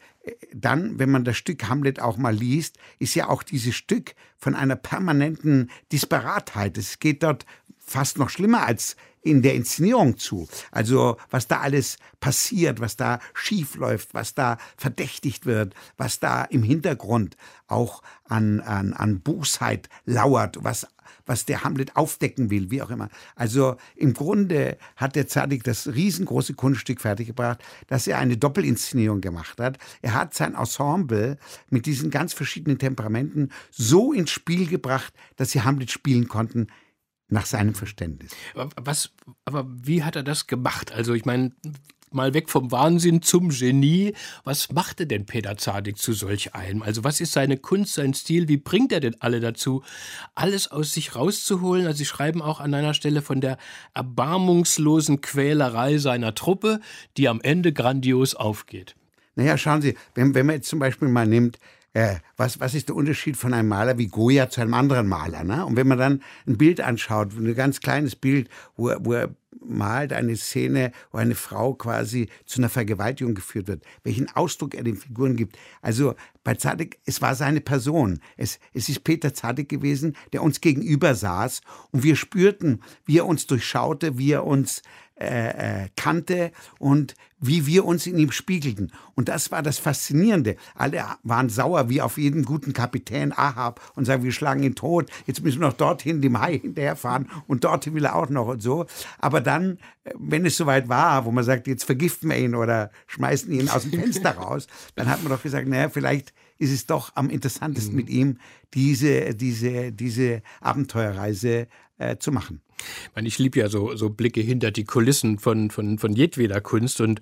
dann, wenn man das Stück Hamlet auch mal liest, ist ja auch dieses Stück von einer permanenten Disparatheit. Es geht dort fast noch schlimmer als in der Inszenierung zu. Also was da alles passiert, was da schief läuft, was da verdächtigt wird, was da im Hintergrund auch an, an, an Bosheit lauert, was was der Hamlet aufdecken will, wie auch immer. Also im Grunde hat der Zadig das riesengroße Kunststück fertiggebracht, dass er eine Doppelinszenierung gemacht hat. Er hat sein Ensemble mit diesen ganz verschiedenen Temperamenten so ins Spiel gebracht, dass sie Hamlet spielen konnten nach seinem Verständnis. Was, aber wie hat er das gemacht? Also ich meine, mal weg vom Wahnsinn zum Genie. Was machte denn Peter Zadig zu solch einem? Also was ist seine Kunst, sein Stil? Wie bringt er denn alle dazu, alles aus sich rauszuholen? Also Sie schreiben auch an einer Stelle von der erbarmungslosen Quälerei seiner Truppe, die am Ende grandios aufgeht. Naja, schauen Sie, wenn, wenn man jetzt zum Beispiel mal nimmt, äh, was, was ist der Unterschied von einem Maler wie Goya zu einem anderen Maler? Ne? Und wenn man dann ein Bild anschaut, ein ganz kleines Bild, wo, wo er malt eine Szene, wo eine Frau quasi zu einer Vergewaltigung geführt wird, welchen Ausdruck er den Figuren gibt. Also bei Zadig, es war seine Person. Es, es ist Peter Zadig gewesen, der uns gegenüber saß und wir spürten, wie er uns durchschaute, wie er uns äh, äh, kannte und wie wir uns in ihm spiegelten. Und das war das Faszinierende. Alle waren sauer wie auf jeden guten Kapitän Ahab und sagen, wir schlagen ihn tot, jetzt müssen wir noch dorthin dem Hai hinterherfahren und dorthin will er auch noch und so. Aber dann, wenn es soweit war, wo man sagt, jetzt vergiften wir ihn oder schmeißen ihn aus dem Fenster raus, dann hat man doch gesagt, naja, vielleicht ist es doch am interessantesten mhm. mit ihm, diese, diese, diese Abenteuerreise äh, zu machen. Ich, meine, ich liebe ja so, so Blicke hinter die Kulissen von, von, von jedweder Kunst. Und,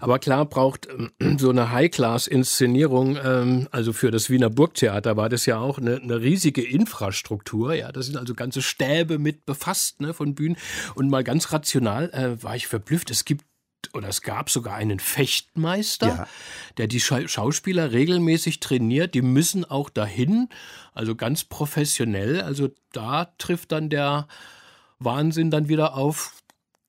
aber klar braucht ähm, so eine High-Class-Inszenierung, ähm, also für das Wiener Burgtheater war das ja auch eine, eine riesige Infrastruktur. Ja, da sind also ganze Stäbe mit befasst ne, von Bühnen. Und mal ganz rational äh, war ich verblüfft. Es gibt oder es gab sogar einen Fechtmeister, ja. der die Schauspieler regelmäßig trainiert. Die müssen auch dahin, also ganz professionell. Also da trifft dann der Wahnsinn dann wieder auf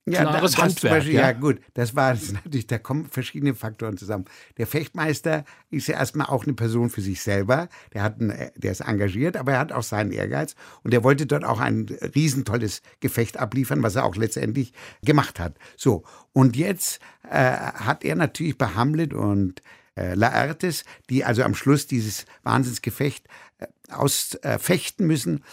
ja, klares das, Handwerk. Beispiel, ja. ja. gut, das war das natürlich, da kommen verschiedene Faktoren zusammen. Der Fechtmeister ist ja erstmal auch eine Person für sich selber. Der, hat ein, der ist engagiert, aber er hat auch seinen Ehrgeiz und er wollte dort auch ein riesentolles Gefecht abliefern, was er auch letztendlich gemacht hat. So, und jetzt äh, hat er natürlich bei Hamlet und äh, Laertes, die also am Schluss dieses Wahnsinnsgefecht äh, ausfechten müssen,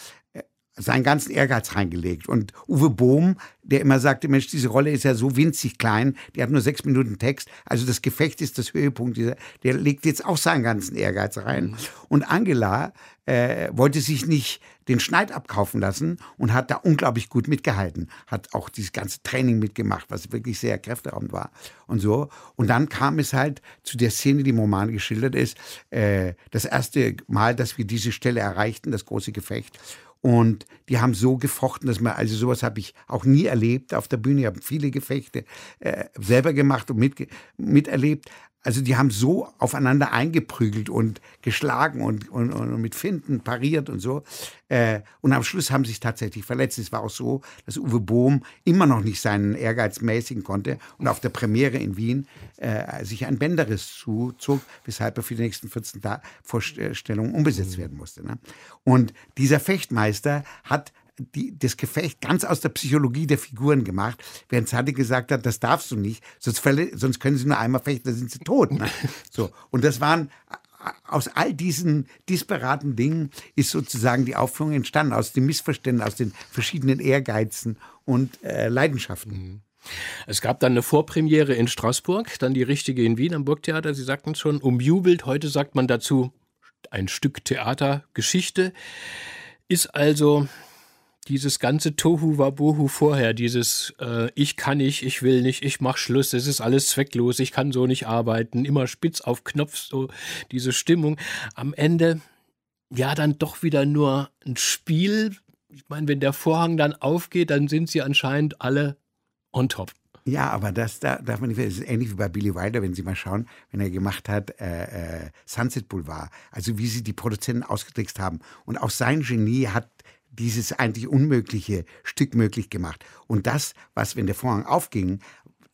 seinen ganzen Ehrgeiz reingelegt. Und Uwe Bohm, der immer sagte, Mensch, diese Rolle ist ja so winzig klein, die hat nur sechs Minuten Text, also das Gefecht ist das Höhepunkt dieser, der legt jetzt auch seinen ganzen Ehrgeiz rein. Und Angela äh, wollte sich nicht den Schneid abkaufen lassen und hat da unglaublich gut mitgehalten. Hat auch dieses ganze Training mitgemacht, was wirklich sehr kräfteraubend war und so. Und dann kam es halt zu der Szene, die im Roman geschildert ist, äh, das erste Mal, dass wir diese Stelle erreichten, das große Gefecht. Und die haben so gefochten, dass man, also sowas habe ich auch nie erlebt auf der Bühne. Ich habe viele Gefechte äh, selber gemacht und mit, miterlebt. Also die haben so aufeinander eingeprügelt und geschlagen und, und, und mit Finden pariert und so. Äh, und am Schluss haben sie sich tatsächlich verletzt. Es war auch so, dass Uwe Bohm immer noch nicht seinen Ehrgeiz mäßigen konnte und auf der Premiere in Wien äh, sich ein Bänderriss zuzog, weshalb er für die nächsten 14 Ta Vorstellungen umbesetzt werden musste. Ne? Und dieser Fechtmeister hat die, das Gefecht ganz aus der Psychologie der Figuren gemacht, während Sade gesagt hat, das darfst du nicht, sonst, sonst können sie nur einmal fechten, dann sind sie tot. Ne? So. Und das waren aus all diesen disparaten Dingen ist sozusagen die Aufführung entstanden, aus dem Missverständnis, aus den verschiedenen Ehrgeizen und äh, Leidenschaften. Mhm. Es gab dann eine Vorpremiere in Straßburg, dann die richtige in Wien am Burgtheater. Sie sagten es schon, umjubelt. Heute sagt man dazu ein Stück Theatergeschichte. Ist also dieses ganze Tohu Wabohu vorher, dieses äh, ich kann nicht, ich will nicht, ich mach Schluss, es ist alles zwecklos, ich kann so nicht arbeiten, immer spitz auf Knopf, so diese Stimmung. Am Ende ja dann doch wieder nur ein Spiel. Ich meine, wenn der Vorhang dann aufgeht, dann sind sie anscheinend alle on top. Ja, aber das da darf man nicht, das ist ähnlich wie bei Billy Wilder, wenn Sie mal schauen, wenn er gemacht hat äh, äh, Sunset Boulevard, also wie sie die Produzenten ausgetrickst haben. Und auch sein Genie hat dieses eigentlich unmögliche Stück möglich gemacht. Und das, was, wenn der Vorhang aufging,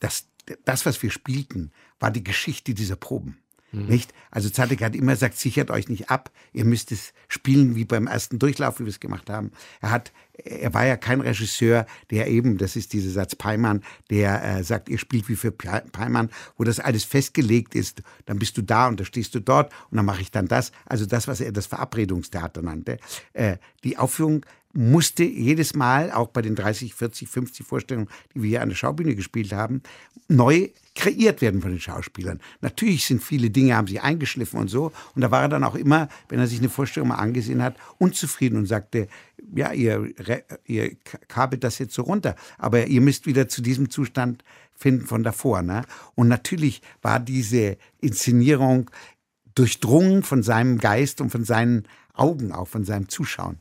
das, das, was wir spielten, war die Geschichte dieser Proben. Mhm. Nicht? Also Zadek hat immer gesagt, sichert euch nicht ab, ihr müsst es spielen wie beim ersten Durchlauf, wie wir es gemacht haben. Er hat, er war ja kein Regisseur, der eben, das ist dieser Satz Peimann, der äh, sagt, ihr spielt wie für Peimann, wo das alles festgelegt ist. Dann bist du da und da stehst du dort und dann mache ich dann das. Also das, was er das Verabredungstheater nannte. Äh, die Aufführung musste jedes Mal, auch bei den 30, 40, 50 Vorstellungen, die wir hier an der Schaubühne gespielt haben, neu kreiert werden von den Schauspielern. Natürlich sind viele Dinge, haben sich eingeschliffen und so. Und da war er dann auch immer, wenn er sich eine Vorstellung mal angesehen hat, unzufrieden und sagte, ja, ihr, ihr kabelt das jetzt so runter, aber ihr müsst wieder zu diesem Zustand finden von davor. Ne? Und natürlich war diese Inszenierung durchdrungen von seinem Geist und von seinen Augen, auch von seinem Zuschauen.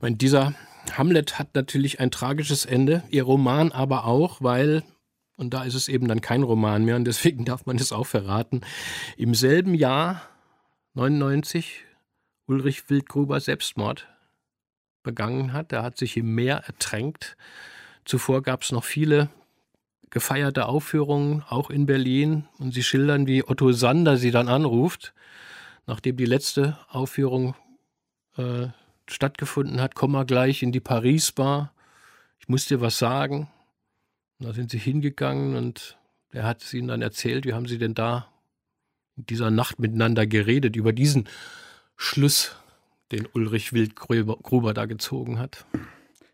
Meine, dieser Hamlet hat natürlich ein tragisches Ende, ihr Roman aber auch, weil, und da ist es eben dann kein Roman mehr und deswegen darf man es auch verraten, im selben Jahr 99 Ulrich Wildgruber Selbstmord begangen hat. Er hat sich im Meer ertränkt. Zuvor gab es noch viele gefeierte Aufführungen, auch in Berlin. Und sie schildern, wie Otto Sander sie dann anruft, nachdem die letzte Aufführung äh, stattgefunden hat. Komm mal gleich in die Paris-Bar. Ich muss dir was sagen. Und da sind sie hingegangen und er hat es ihnen dann erzählt. Wie haben sie denn da in dieser Nacht miteinander geredet über diesen Schluss, den Ulrich Wildgruber da gezogen hat?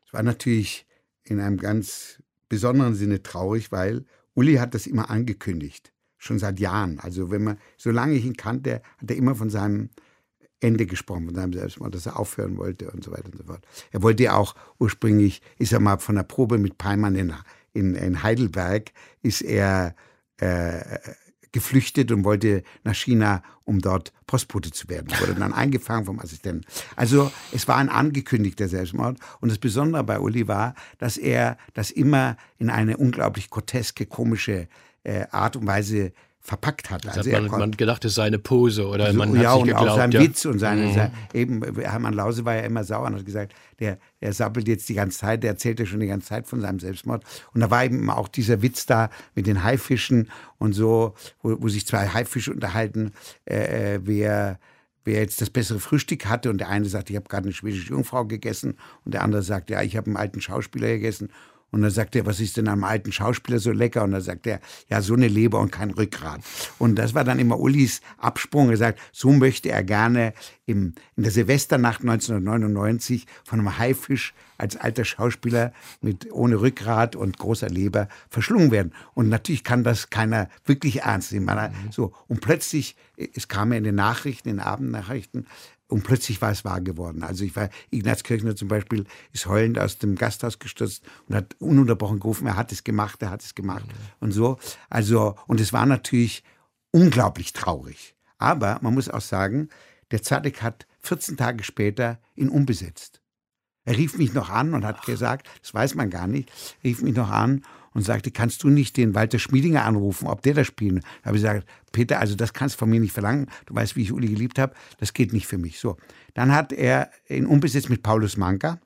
Es war natürlich in einem ganz besonderen Sinne traurig, weil Uli hat das immer angekündigt, schon seit Jahren. Also wenn man, solange ich ihn kannte, hat er immer von seinem Ende gesprochen, von seinem Selbstmord, dass er aufhören wollte und so weiter und so fort. Er wollte ja auch ursprünglich, ist er mal von der Probe mit Peimann in, in, in Heidelberg, ist er äh, geflüchtet und wollte nach China, um dort Postbote zu werden. Wurde dann eingefangen vom Assistenten. Also es war ein angekündigter Selbstmord. Und das Besondere bei Uli war, dass er das immer in eine unglaublich groteske, komische äh, Art und Weise verpackt hat. Also hat man, man gedacht, es sei eine Pose oder so, man ja, hat sich geglaubt, auch sein ja. Witz und seine, mhm. sein, eben Hermann Lause war ja immer sauer und hat gesagt, der, der sappelt jetzt die ganze Zeit, der erzählt ja schon die ganze Zeit von seinem Selbstmord. Und da war eben auch dieser Witz da mit den Haifischen und so, wo, wo sich zwei Haifische unterhalten, äh, äh wer wer jetzt das bessere Frühstück hatte und der eine sagt, ich habe gerade eine schwedische Jungfrau gegessen und der andere sagt, ja, ich habe einen alten Schauspieler gegessen und dann sagt er, was ist denn am alten Schauspieler so lecker? Und dann sagt er, ja, so eine Leber und kein Rückgrat. Und das war dann immer Ulis Absprung. Er sagt, so möchte er gerne im, in der Silvesternacht 1999 von einem Haifisch als alter Schauspieler mit ohne Rückgrat und großer Leber verschlungen werden. Und natürlich kann das keiner wirklich ernst nehmen. Mhm. So. Und plötzlich, es kam ja in den Nachrichten, in den Abendnachrichten, und plötzlich war es wahr geworden. Also ich war, Ignaz Kirchner zum Beispiel ist heulend aus dem Gasthaus gestürzt und hat ununterbrochen gerufen, er hat es gemacht, er hat es gemacht mhm. und so. Also, und es war natürlich unglaublich traurig. Aber man muss auch sagen, der Zadek hat 14 Tage später ihn umbesetzt. Er rief mich noch an und hat gesagt, das weiß man gar nicht, rief mich noch an und sagte, kannst du nicht den Walter Schmiedinger anrufen, ob der das spielen? Da habe ich gesagt, Peter, also das kannst du von mir nicht verlangen. Du weißt, wie ich Uli geliebt habe. Das geht nicht für mich. So. Dann hat er in Unbesitz mit Paulus Manka.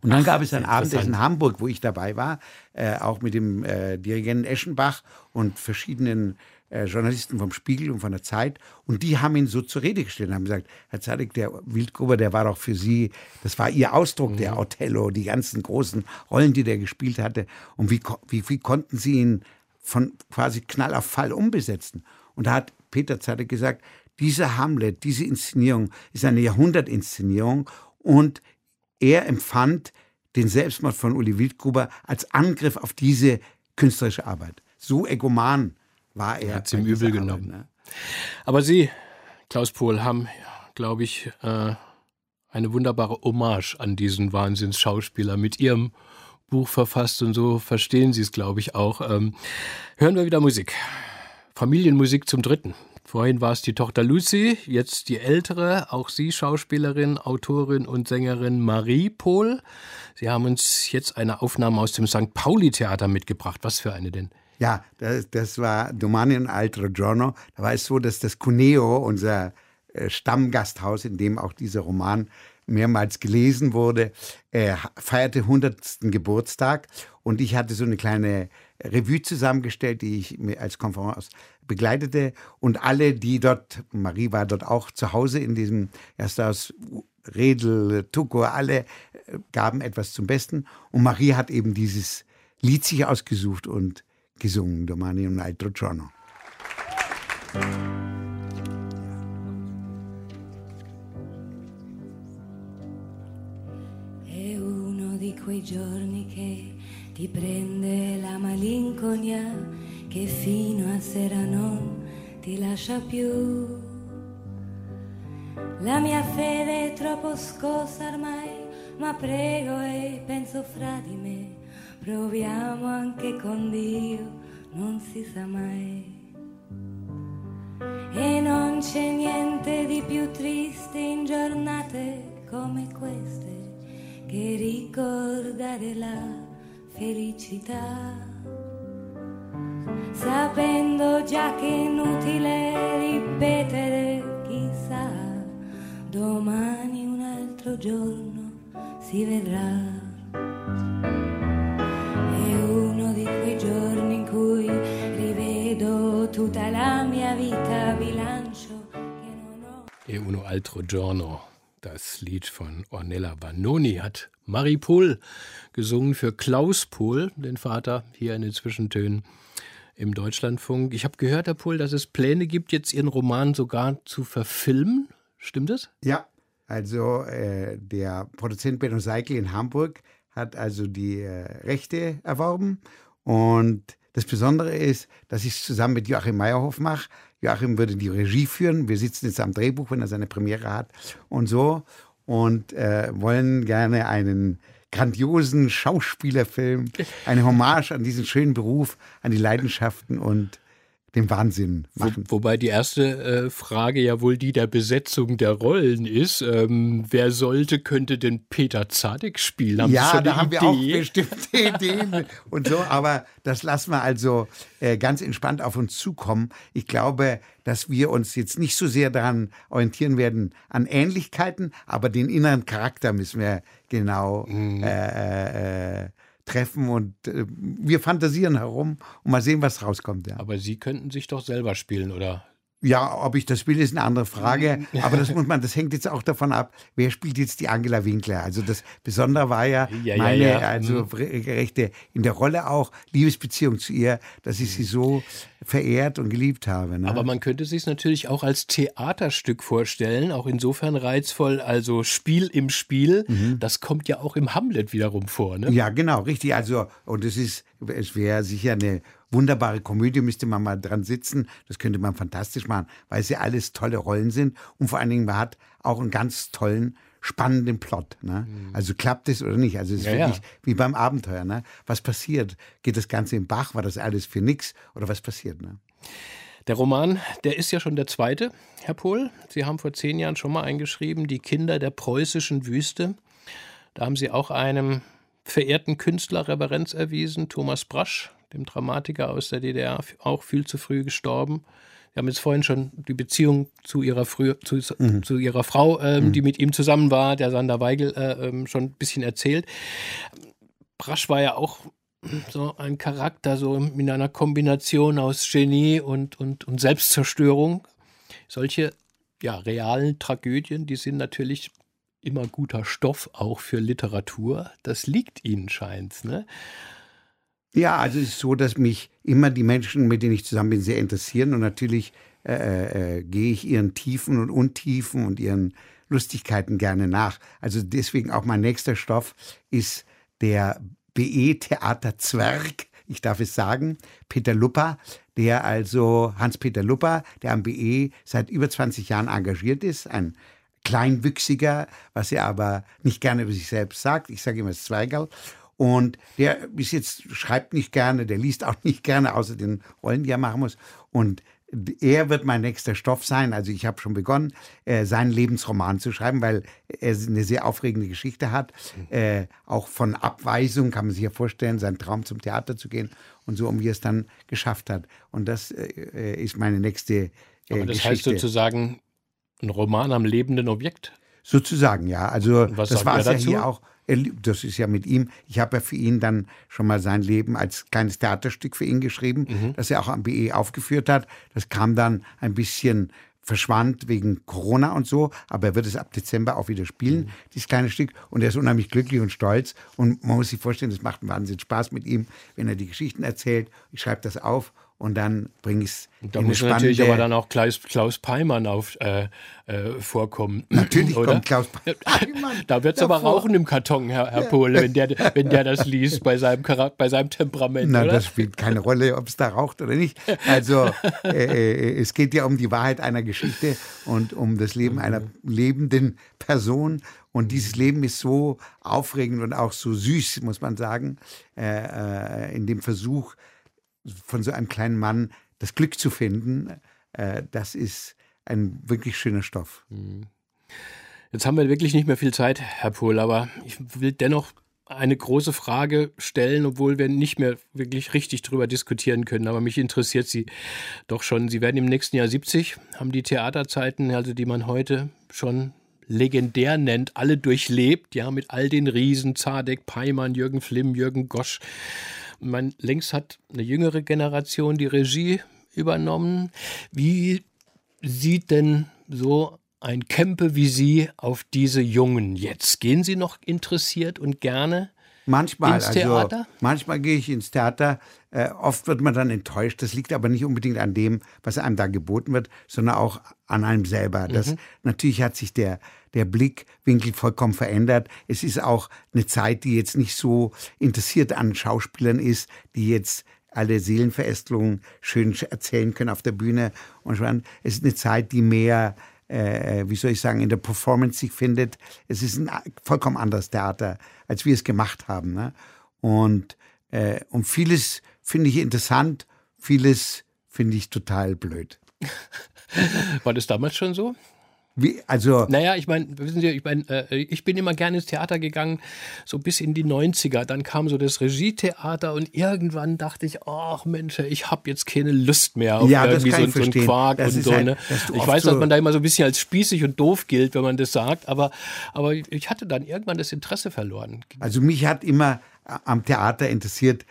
Und dann Ach, gab es ein Abendessen in Hamburg, wo ich dabei war, äh, auch mit dem äh, Dirigenten Eschenbach und verschiedenen äh, Journalisten vom Spiegel und von der Zeit. Und die haben ihn so zur Rede gestellt und haben gesagt, Herr Zadek, der Wildgruber, der war doch für Sie, das war Ihr Ausdruck, mhm. der Othello, die ganzen großen Rollen, die der gespielt hatte. Und wie, wie, wie konnten Sie ihn von quasi Knall auf Fall umbesetzen? Und da hat Peter Zadek gesagt, dieser Hamlet, diese Inszenierung ist eine Jahrhundertinszenierung und er empfand den Selbstmord von Uli Wildgruber als Angriff auf diese künstlerische Arbeit. So egoman war er. Hat es ihm übel genommen. ne? Aber Sie, Klaus Pohl, haben, glaube ich, äh, eine wunderbare Hommage an diesen Wahnsinnsschauspieler mit Ihrem Buch verfasst und so verstehen Sie es, glaube ich, auch. Ähm, hören wir wieder Musik. Familienmusik zum Dritten. Vorhin war es die Tochter Lucy, jetzt die ältere, auch sie Schauspielerin, Autorin und Sängerin Marie Pohl. Sie haben uns jetzt eine Aufnahme aus dem St. Pauli Theater mitgebracht. Was für eine denn? Ja, das, das war Domani und Altro Giorno. Da war es so, dass das Cuneo, unser äh, Stammgasthaus, in dem auch dieser Roman mehrmals gelesen wurde, äh, feierte 100. Geburtstag und ich hatte so eine kleine Revue zusammengestellt, die ich als Konferenz begleitete und alle, die dort, Marie war dort auch zu Hause in diesem Gasthaus, Redel, Tuko, alle äh, gaben etwas zum Besten und Marie hat eben dieses Lied sich ausgesucht und gesungen domani un altro giorno. È uno di quei giorni che ti prende la malinconia che fino a sera non ti lascia più. La mia fede è troppo scossa ormai, ma prego e penso fra di me proviamo anche con Dio, non si sa mai. E non c'è niente di più triste in giornate come queste che ricordare la felicità. Sapendo già che è inutile ripetere, chissà, domani un altro giorno si vedrà. Di quei giorni in cui rivedo tutta la mia vita, bilancio che non ho. E uno altro giorno. Das Lied von Ornella Vanoni hat Marie Pohl gesungen für Klaus Pohl, den Vater, hier in den Zwischentönen im Deutschlandfunk. Ich habe gehört, Herr Pohl, dass es Pläne gibt, jetzt Ihren Roman sogar zu verfilmen. Stimmt das? Ja, also äh, der Produzent Benno Seigel in Hamburg hat also die äh, Rechte erworben und das Besondere ist, dass ich es zusammen mit Joachim Meyerhoff mache. Joachim würde die Regie führen. Wir sitzen jetzt am Drehbuch, wenn er seine Premiere hat und so und äh, wollen gerne einen grandiosen Schauspielerfilm, eine Hommage an diesen schönen Beruf, an die Leidenschaften und den Wahnsinn Wo, machen. wobei die erste äh, Frage ja wohl die der Besetzung der Rollen ist. Ähm, wer sollte, könnte denn Peter Zadek spielen? Haben ja, da haben wir auch Idee? bestimmte Ideen und so, aber das lassen wir also äh, ganz entspannt auf uns zukommen. Ich glaube, dass wir uns jetzt nicht so sehr daran orientieren werden an Ähnlichkeiten, aber den inneren Charakter müssen wir genau Mhm. äh, äh, treffen und äh, wir fantasieren herum und mal sehen, was rauskommt. Ja. Aber Sie könnten sich doch selber spielen, oder? Ja, ob ich das will, ist eine andere Frage. Aber das muss man, das hängt jetzt auch davon ab, wer spielt jetzt die Angela Winkler. Also das Besondere war ja, Ja, ja, meine, ja. also rechte in der Rolle auch Liebesbeziehung zu ihr, dass ich sie so verehrt und geliebt habe. Ne? Aber man könnte sich natürlich auch als Theaterstück vorstellen, auch insofern reizvoll, also Spiel im Spiel. Das kommt ja auch im Hamlet wiederum vor, ne? Ja, genau, richtig. Also, und es ist, es wäre sicher eine wunderbare Komödie, müsste man mal dran sitzen. Das könnte man fantastisch machen, weil ja alles tolle Rollen sind. Und vor allen Dingen, man hat auch einen ganz tollen, spannenden Plot. Ne? Also klappt es oder nicht? Also es ist Ja, ja. wirklich wie beim Abenteuer. Ne? Was passiert? Geht das Ganze im Bach? War das alles für nix? Oder was passiert? Ne? Der Roman, der ist ja schon der zweite, Herr Pohl. Sie haben vor zehn Jahren schon mal eingeschrieben, Die Kinder der preußischen Wüste. Da haben Sie auch einem verehrten Künstler Reverenz erwiesen, Thomas Brasch, dem Dramatiker aus der DDR, auch viel zu früh gestorben. Wir haben jetzt vorhin schon die Beziehung zu ihrer, früher, zu, zu ihrer Frau, ähm, die mit ihm zusammen war, der Sander Weigel, äh, ähm, schon ein bisschen erzählt. Brasch war ja auch so ein Charakter, so in einer Kombination aus Genie und, und, und Selbstzerstörung. Solche ja, realen Tragödien, die sind natürlich immer guter Stoff auch für Literatur. Das liegt ihnen, scheint's, ne? Ja, also es ist so, dass mich immer die Menschen, mit denen ich zusammen bin, sehr interessieren und natürlich äh, äh, gehe ich ihren Tiefen und Untiefen und ihren Lustigkeiten gerne nach. Also deswegen auch mein nächster Stoff ist der BE Theater Zwerg. Ich darf es sagen, Peter Lupper, der also Hans-Peter Lupper, der am BE seit über 20 Jahren engagiert ist, ein kleinwüchsiger, was er aber nicht gerne über sich selbst sagt. Ich sage immer Zweigerl. Und der ist jetzt, schreibt nicht gerne, der liest auch nicht gerne, außer den Rollen, die er machen muss. Und er wird mein nächster Stoff sein. Also ich habe schon begonnen, äh, seinen Lebensroman zu schreiben, weil er eine sehr aufregende Geschichte hat. Äh, auch von Abweisung kann man sich ja vorstellen, sein Traum zum Theater zu gehen und so, um wie er es dann geschafft hat. Und das äh, ist meine nächste äh, Aber das heißt Geschichte. sozusagen ein Roman am lebenden Objekt. Sozusagen, ja. Also was das war es ja hier auch. Das ist ja mit ihm. Ich habe ja für ihn dann schon mal sein Leben als kleines Theaterstück für ihn geschrieben, Mhm. das er auch am BE aufgeführt hat. Das kam dann ein bisschen verschwand wegen Corona und so, aber er wird es ab Dezember auch wieder spielen, Mhm. dieses kleine Stück. Und er ist unheimlich glücklich und stolz. Und man muss sich vorstellen, es macht einen Wahnsinnig Spaß mit ihm, wenn er die Geschichten erzählt. Ich schreibe das auf und dann bringe ich es Da muss natürlich aber dann auch Klaus, Klaus Peimann auf, äh, äh, vorkommen. Natürlich oder? kommt Klaus Peimann. Da wird es aber rauchen im Karton, Herr, Herr ja. Pohle, wenn der, wenn der das liest bei seinem, bei seinem Temperament. Na, oder? das spielt keine Rolle, ob es da raucht oder nicht. Also äh, äh, es geht ja um die Wahrheit einer Geschichte und um das Leben einer lebenden Person. Und dieses Leben ist so aufregend und auch so süß, muss man sagen, äh, äh in dem Versuch, von so einem kleinen Mann das Glück zu finden, äh, das ist ein wirklich schöner Stoff. Mhm. Jetzt haben wir wirklich nicht mehr viel Zeit, Herr Pohl, aber ich will dennoch eine große Frage stellen, obwohl wir nicht mehr wirklich richtig darüber diskutieren können. Aber mich interessiert sie doch schon. Sie werden im nächsten Jahr 70, haben die Theaterzeiten, also die man heute schon legendär nennt, alle durchlebt, ja, mit all den Riesen, Zadek, Peimann, Jürgen Flimm, Jürgen Gosch. Man, längst hat eine jüngere Generation die Regie übernommen. Wie sieht denn so ein Kempe wie Sie auf diese Jungen jetzt? Gehen Sie noch interessiert und gerne manchmal, ins Theater? Also, manchmal gehe ich ins Theater. Äh, oft wird man dann enttäuscht. Das liegt aber nicht unbedingt an dem, was einem da geboten wird, sondern auch an einem selber. Das, mhm. Natürlich hat sich der der Blickwinkel vollkommen verändert. Es ist auch eine Zeit, die jetzt nicht so interessiert an Schauspielern ist, die jetzt alle Seelenverästelungen schön erzählen können auf der Bühne. Und es ist eine Zeit, die mehr, äh, wie soll ich sagen, in der Performance sich findet. Es ist ein vollkommen anderes Theater, als wir es gemacht haben. Ne? Und, äh, und vieles finde ich interessant, vieles finde ich total blöd. War das damals schon so? Wie, also naja, ich meine, wissen Sie, ich meine, äh, ich bin immer gerne ins Theater gegangen, so bis in die 90er. Dann kam so das Regietheater und irgendwann dachte ich, ach Mensch, ich habe jetzt keine Lust mehr auf ja, irgendwie so, so, einen Quark das und so. Halt, ne? Ich weiß, dass man da immer so ein bisschen als spießig und doof gilt, wenn man das sagt, aber, aber ich hatte dann irgendwann das Interesse verloren. Also mich hat immer am Theater interessiert,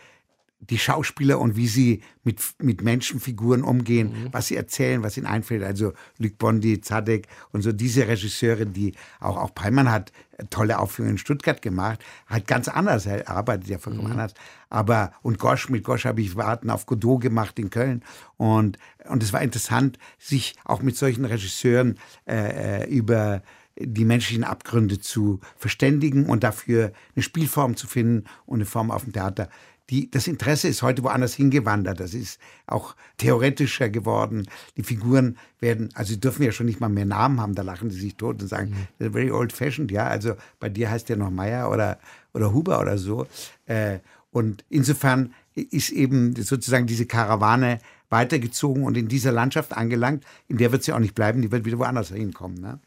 die Schauspieler und wie sie mit, mit Menschenfiguren umgehen, mhm. was sie erzählen, was ihnen einfällt. Also Luc Bondi, Zadek und so diese Regisseure, die auch, auch Peimann hat tolle Aufführungen in Stuttgart gemacht, halt ganz anders, er arbeitet ja vollkommen mhm. anders. Aber, und Gosch, mit Gosch habe ich Warten auf Godot gemacht in Köln. Und, und es war interessant, sich auch mit solchen Regisseuren äh, äh über die menschlichen Abgründe zu verständigen und dafür eine Spielform zu finden und eine Form auf dem Theater die, das Interesse ist heute woanders hingewandert. Das ist auch theoretischer geworden. Die Figuren werden, also sie dürfen ja schon nicht mal mehr Namen haben, da lachen sie sich tot und sagen, mhm. very old fashioned, ja. Also bei dir heißt der noch Meier oder, oder Huber oder so. Äh, und insofern ist eben sozusagen diese Karawane weitergezogen und in dieser Landschaft angelangt, in der wird sie auch nicht bleiben, die wird wieder woanders hinkommen. Ne?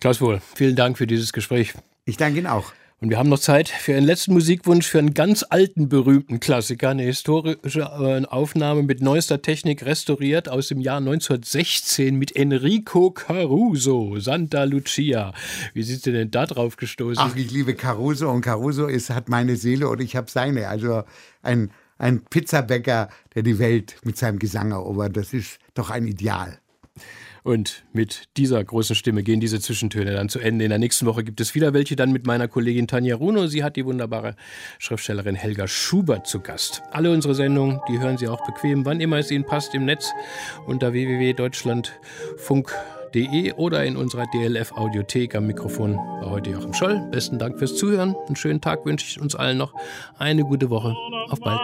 Klaus Wohl, vielen Dank für dieses Gespräch. Ich danke Ihnen auch. Und wir haben noch Zeit für einen letzten Musikwunsch für einen ganz alten, berühmten Klassiker, eine historische äh, Aufnahme mit neuester Technik restauriert aus dem Jahr 1916 mit Enrico Caruso, Santa Lucia. Wie sind Sie denn da drauf gestoßen? Ach, ich liebe Caruso und Caruso ist, hat meine Seele und ich habe seine. Also ein, ein Pizzabäcker, der die Welt mit seinem Gesang erobert. Das ist doch ein Ideal. Und mit dieser großen Stimme gehen diese Zwischentöne dann zu Ende. In der nächsten Woche gibt es wieder welche dann mit meiner Kollegin Tanja Runo. Sie hat die wunderbare Schriftstellerin Helga Schubert zu Gast. Alle unsere Sendungen, die hören Sie auch bequem, wann immer es Ihnen passt, im Netz unter www.deutschlandfunk.de oder in unserer DLF Audiothek. Am Mikrofon war heute Joachim Scholl. Besten Dank fürs Zuhören. Einen schönen Tag wünsche ich uns allen noch. Eine gute Woche. Auf bald.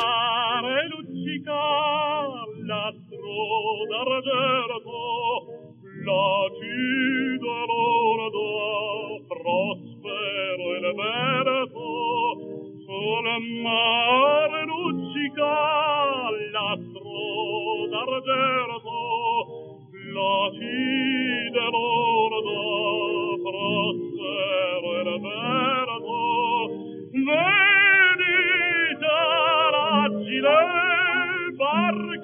placida l'ordo, prospero il vento, sul mare luccica l'astro d'argento, placida l'ordo, prospero il vento, venite raggi del barco,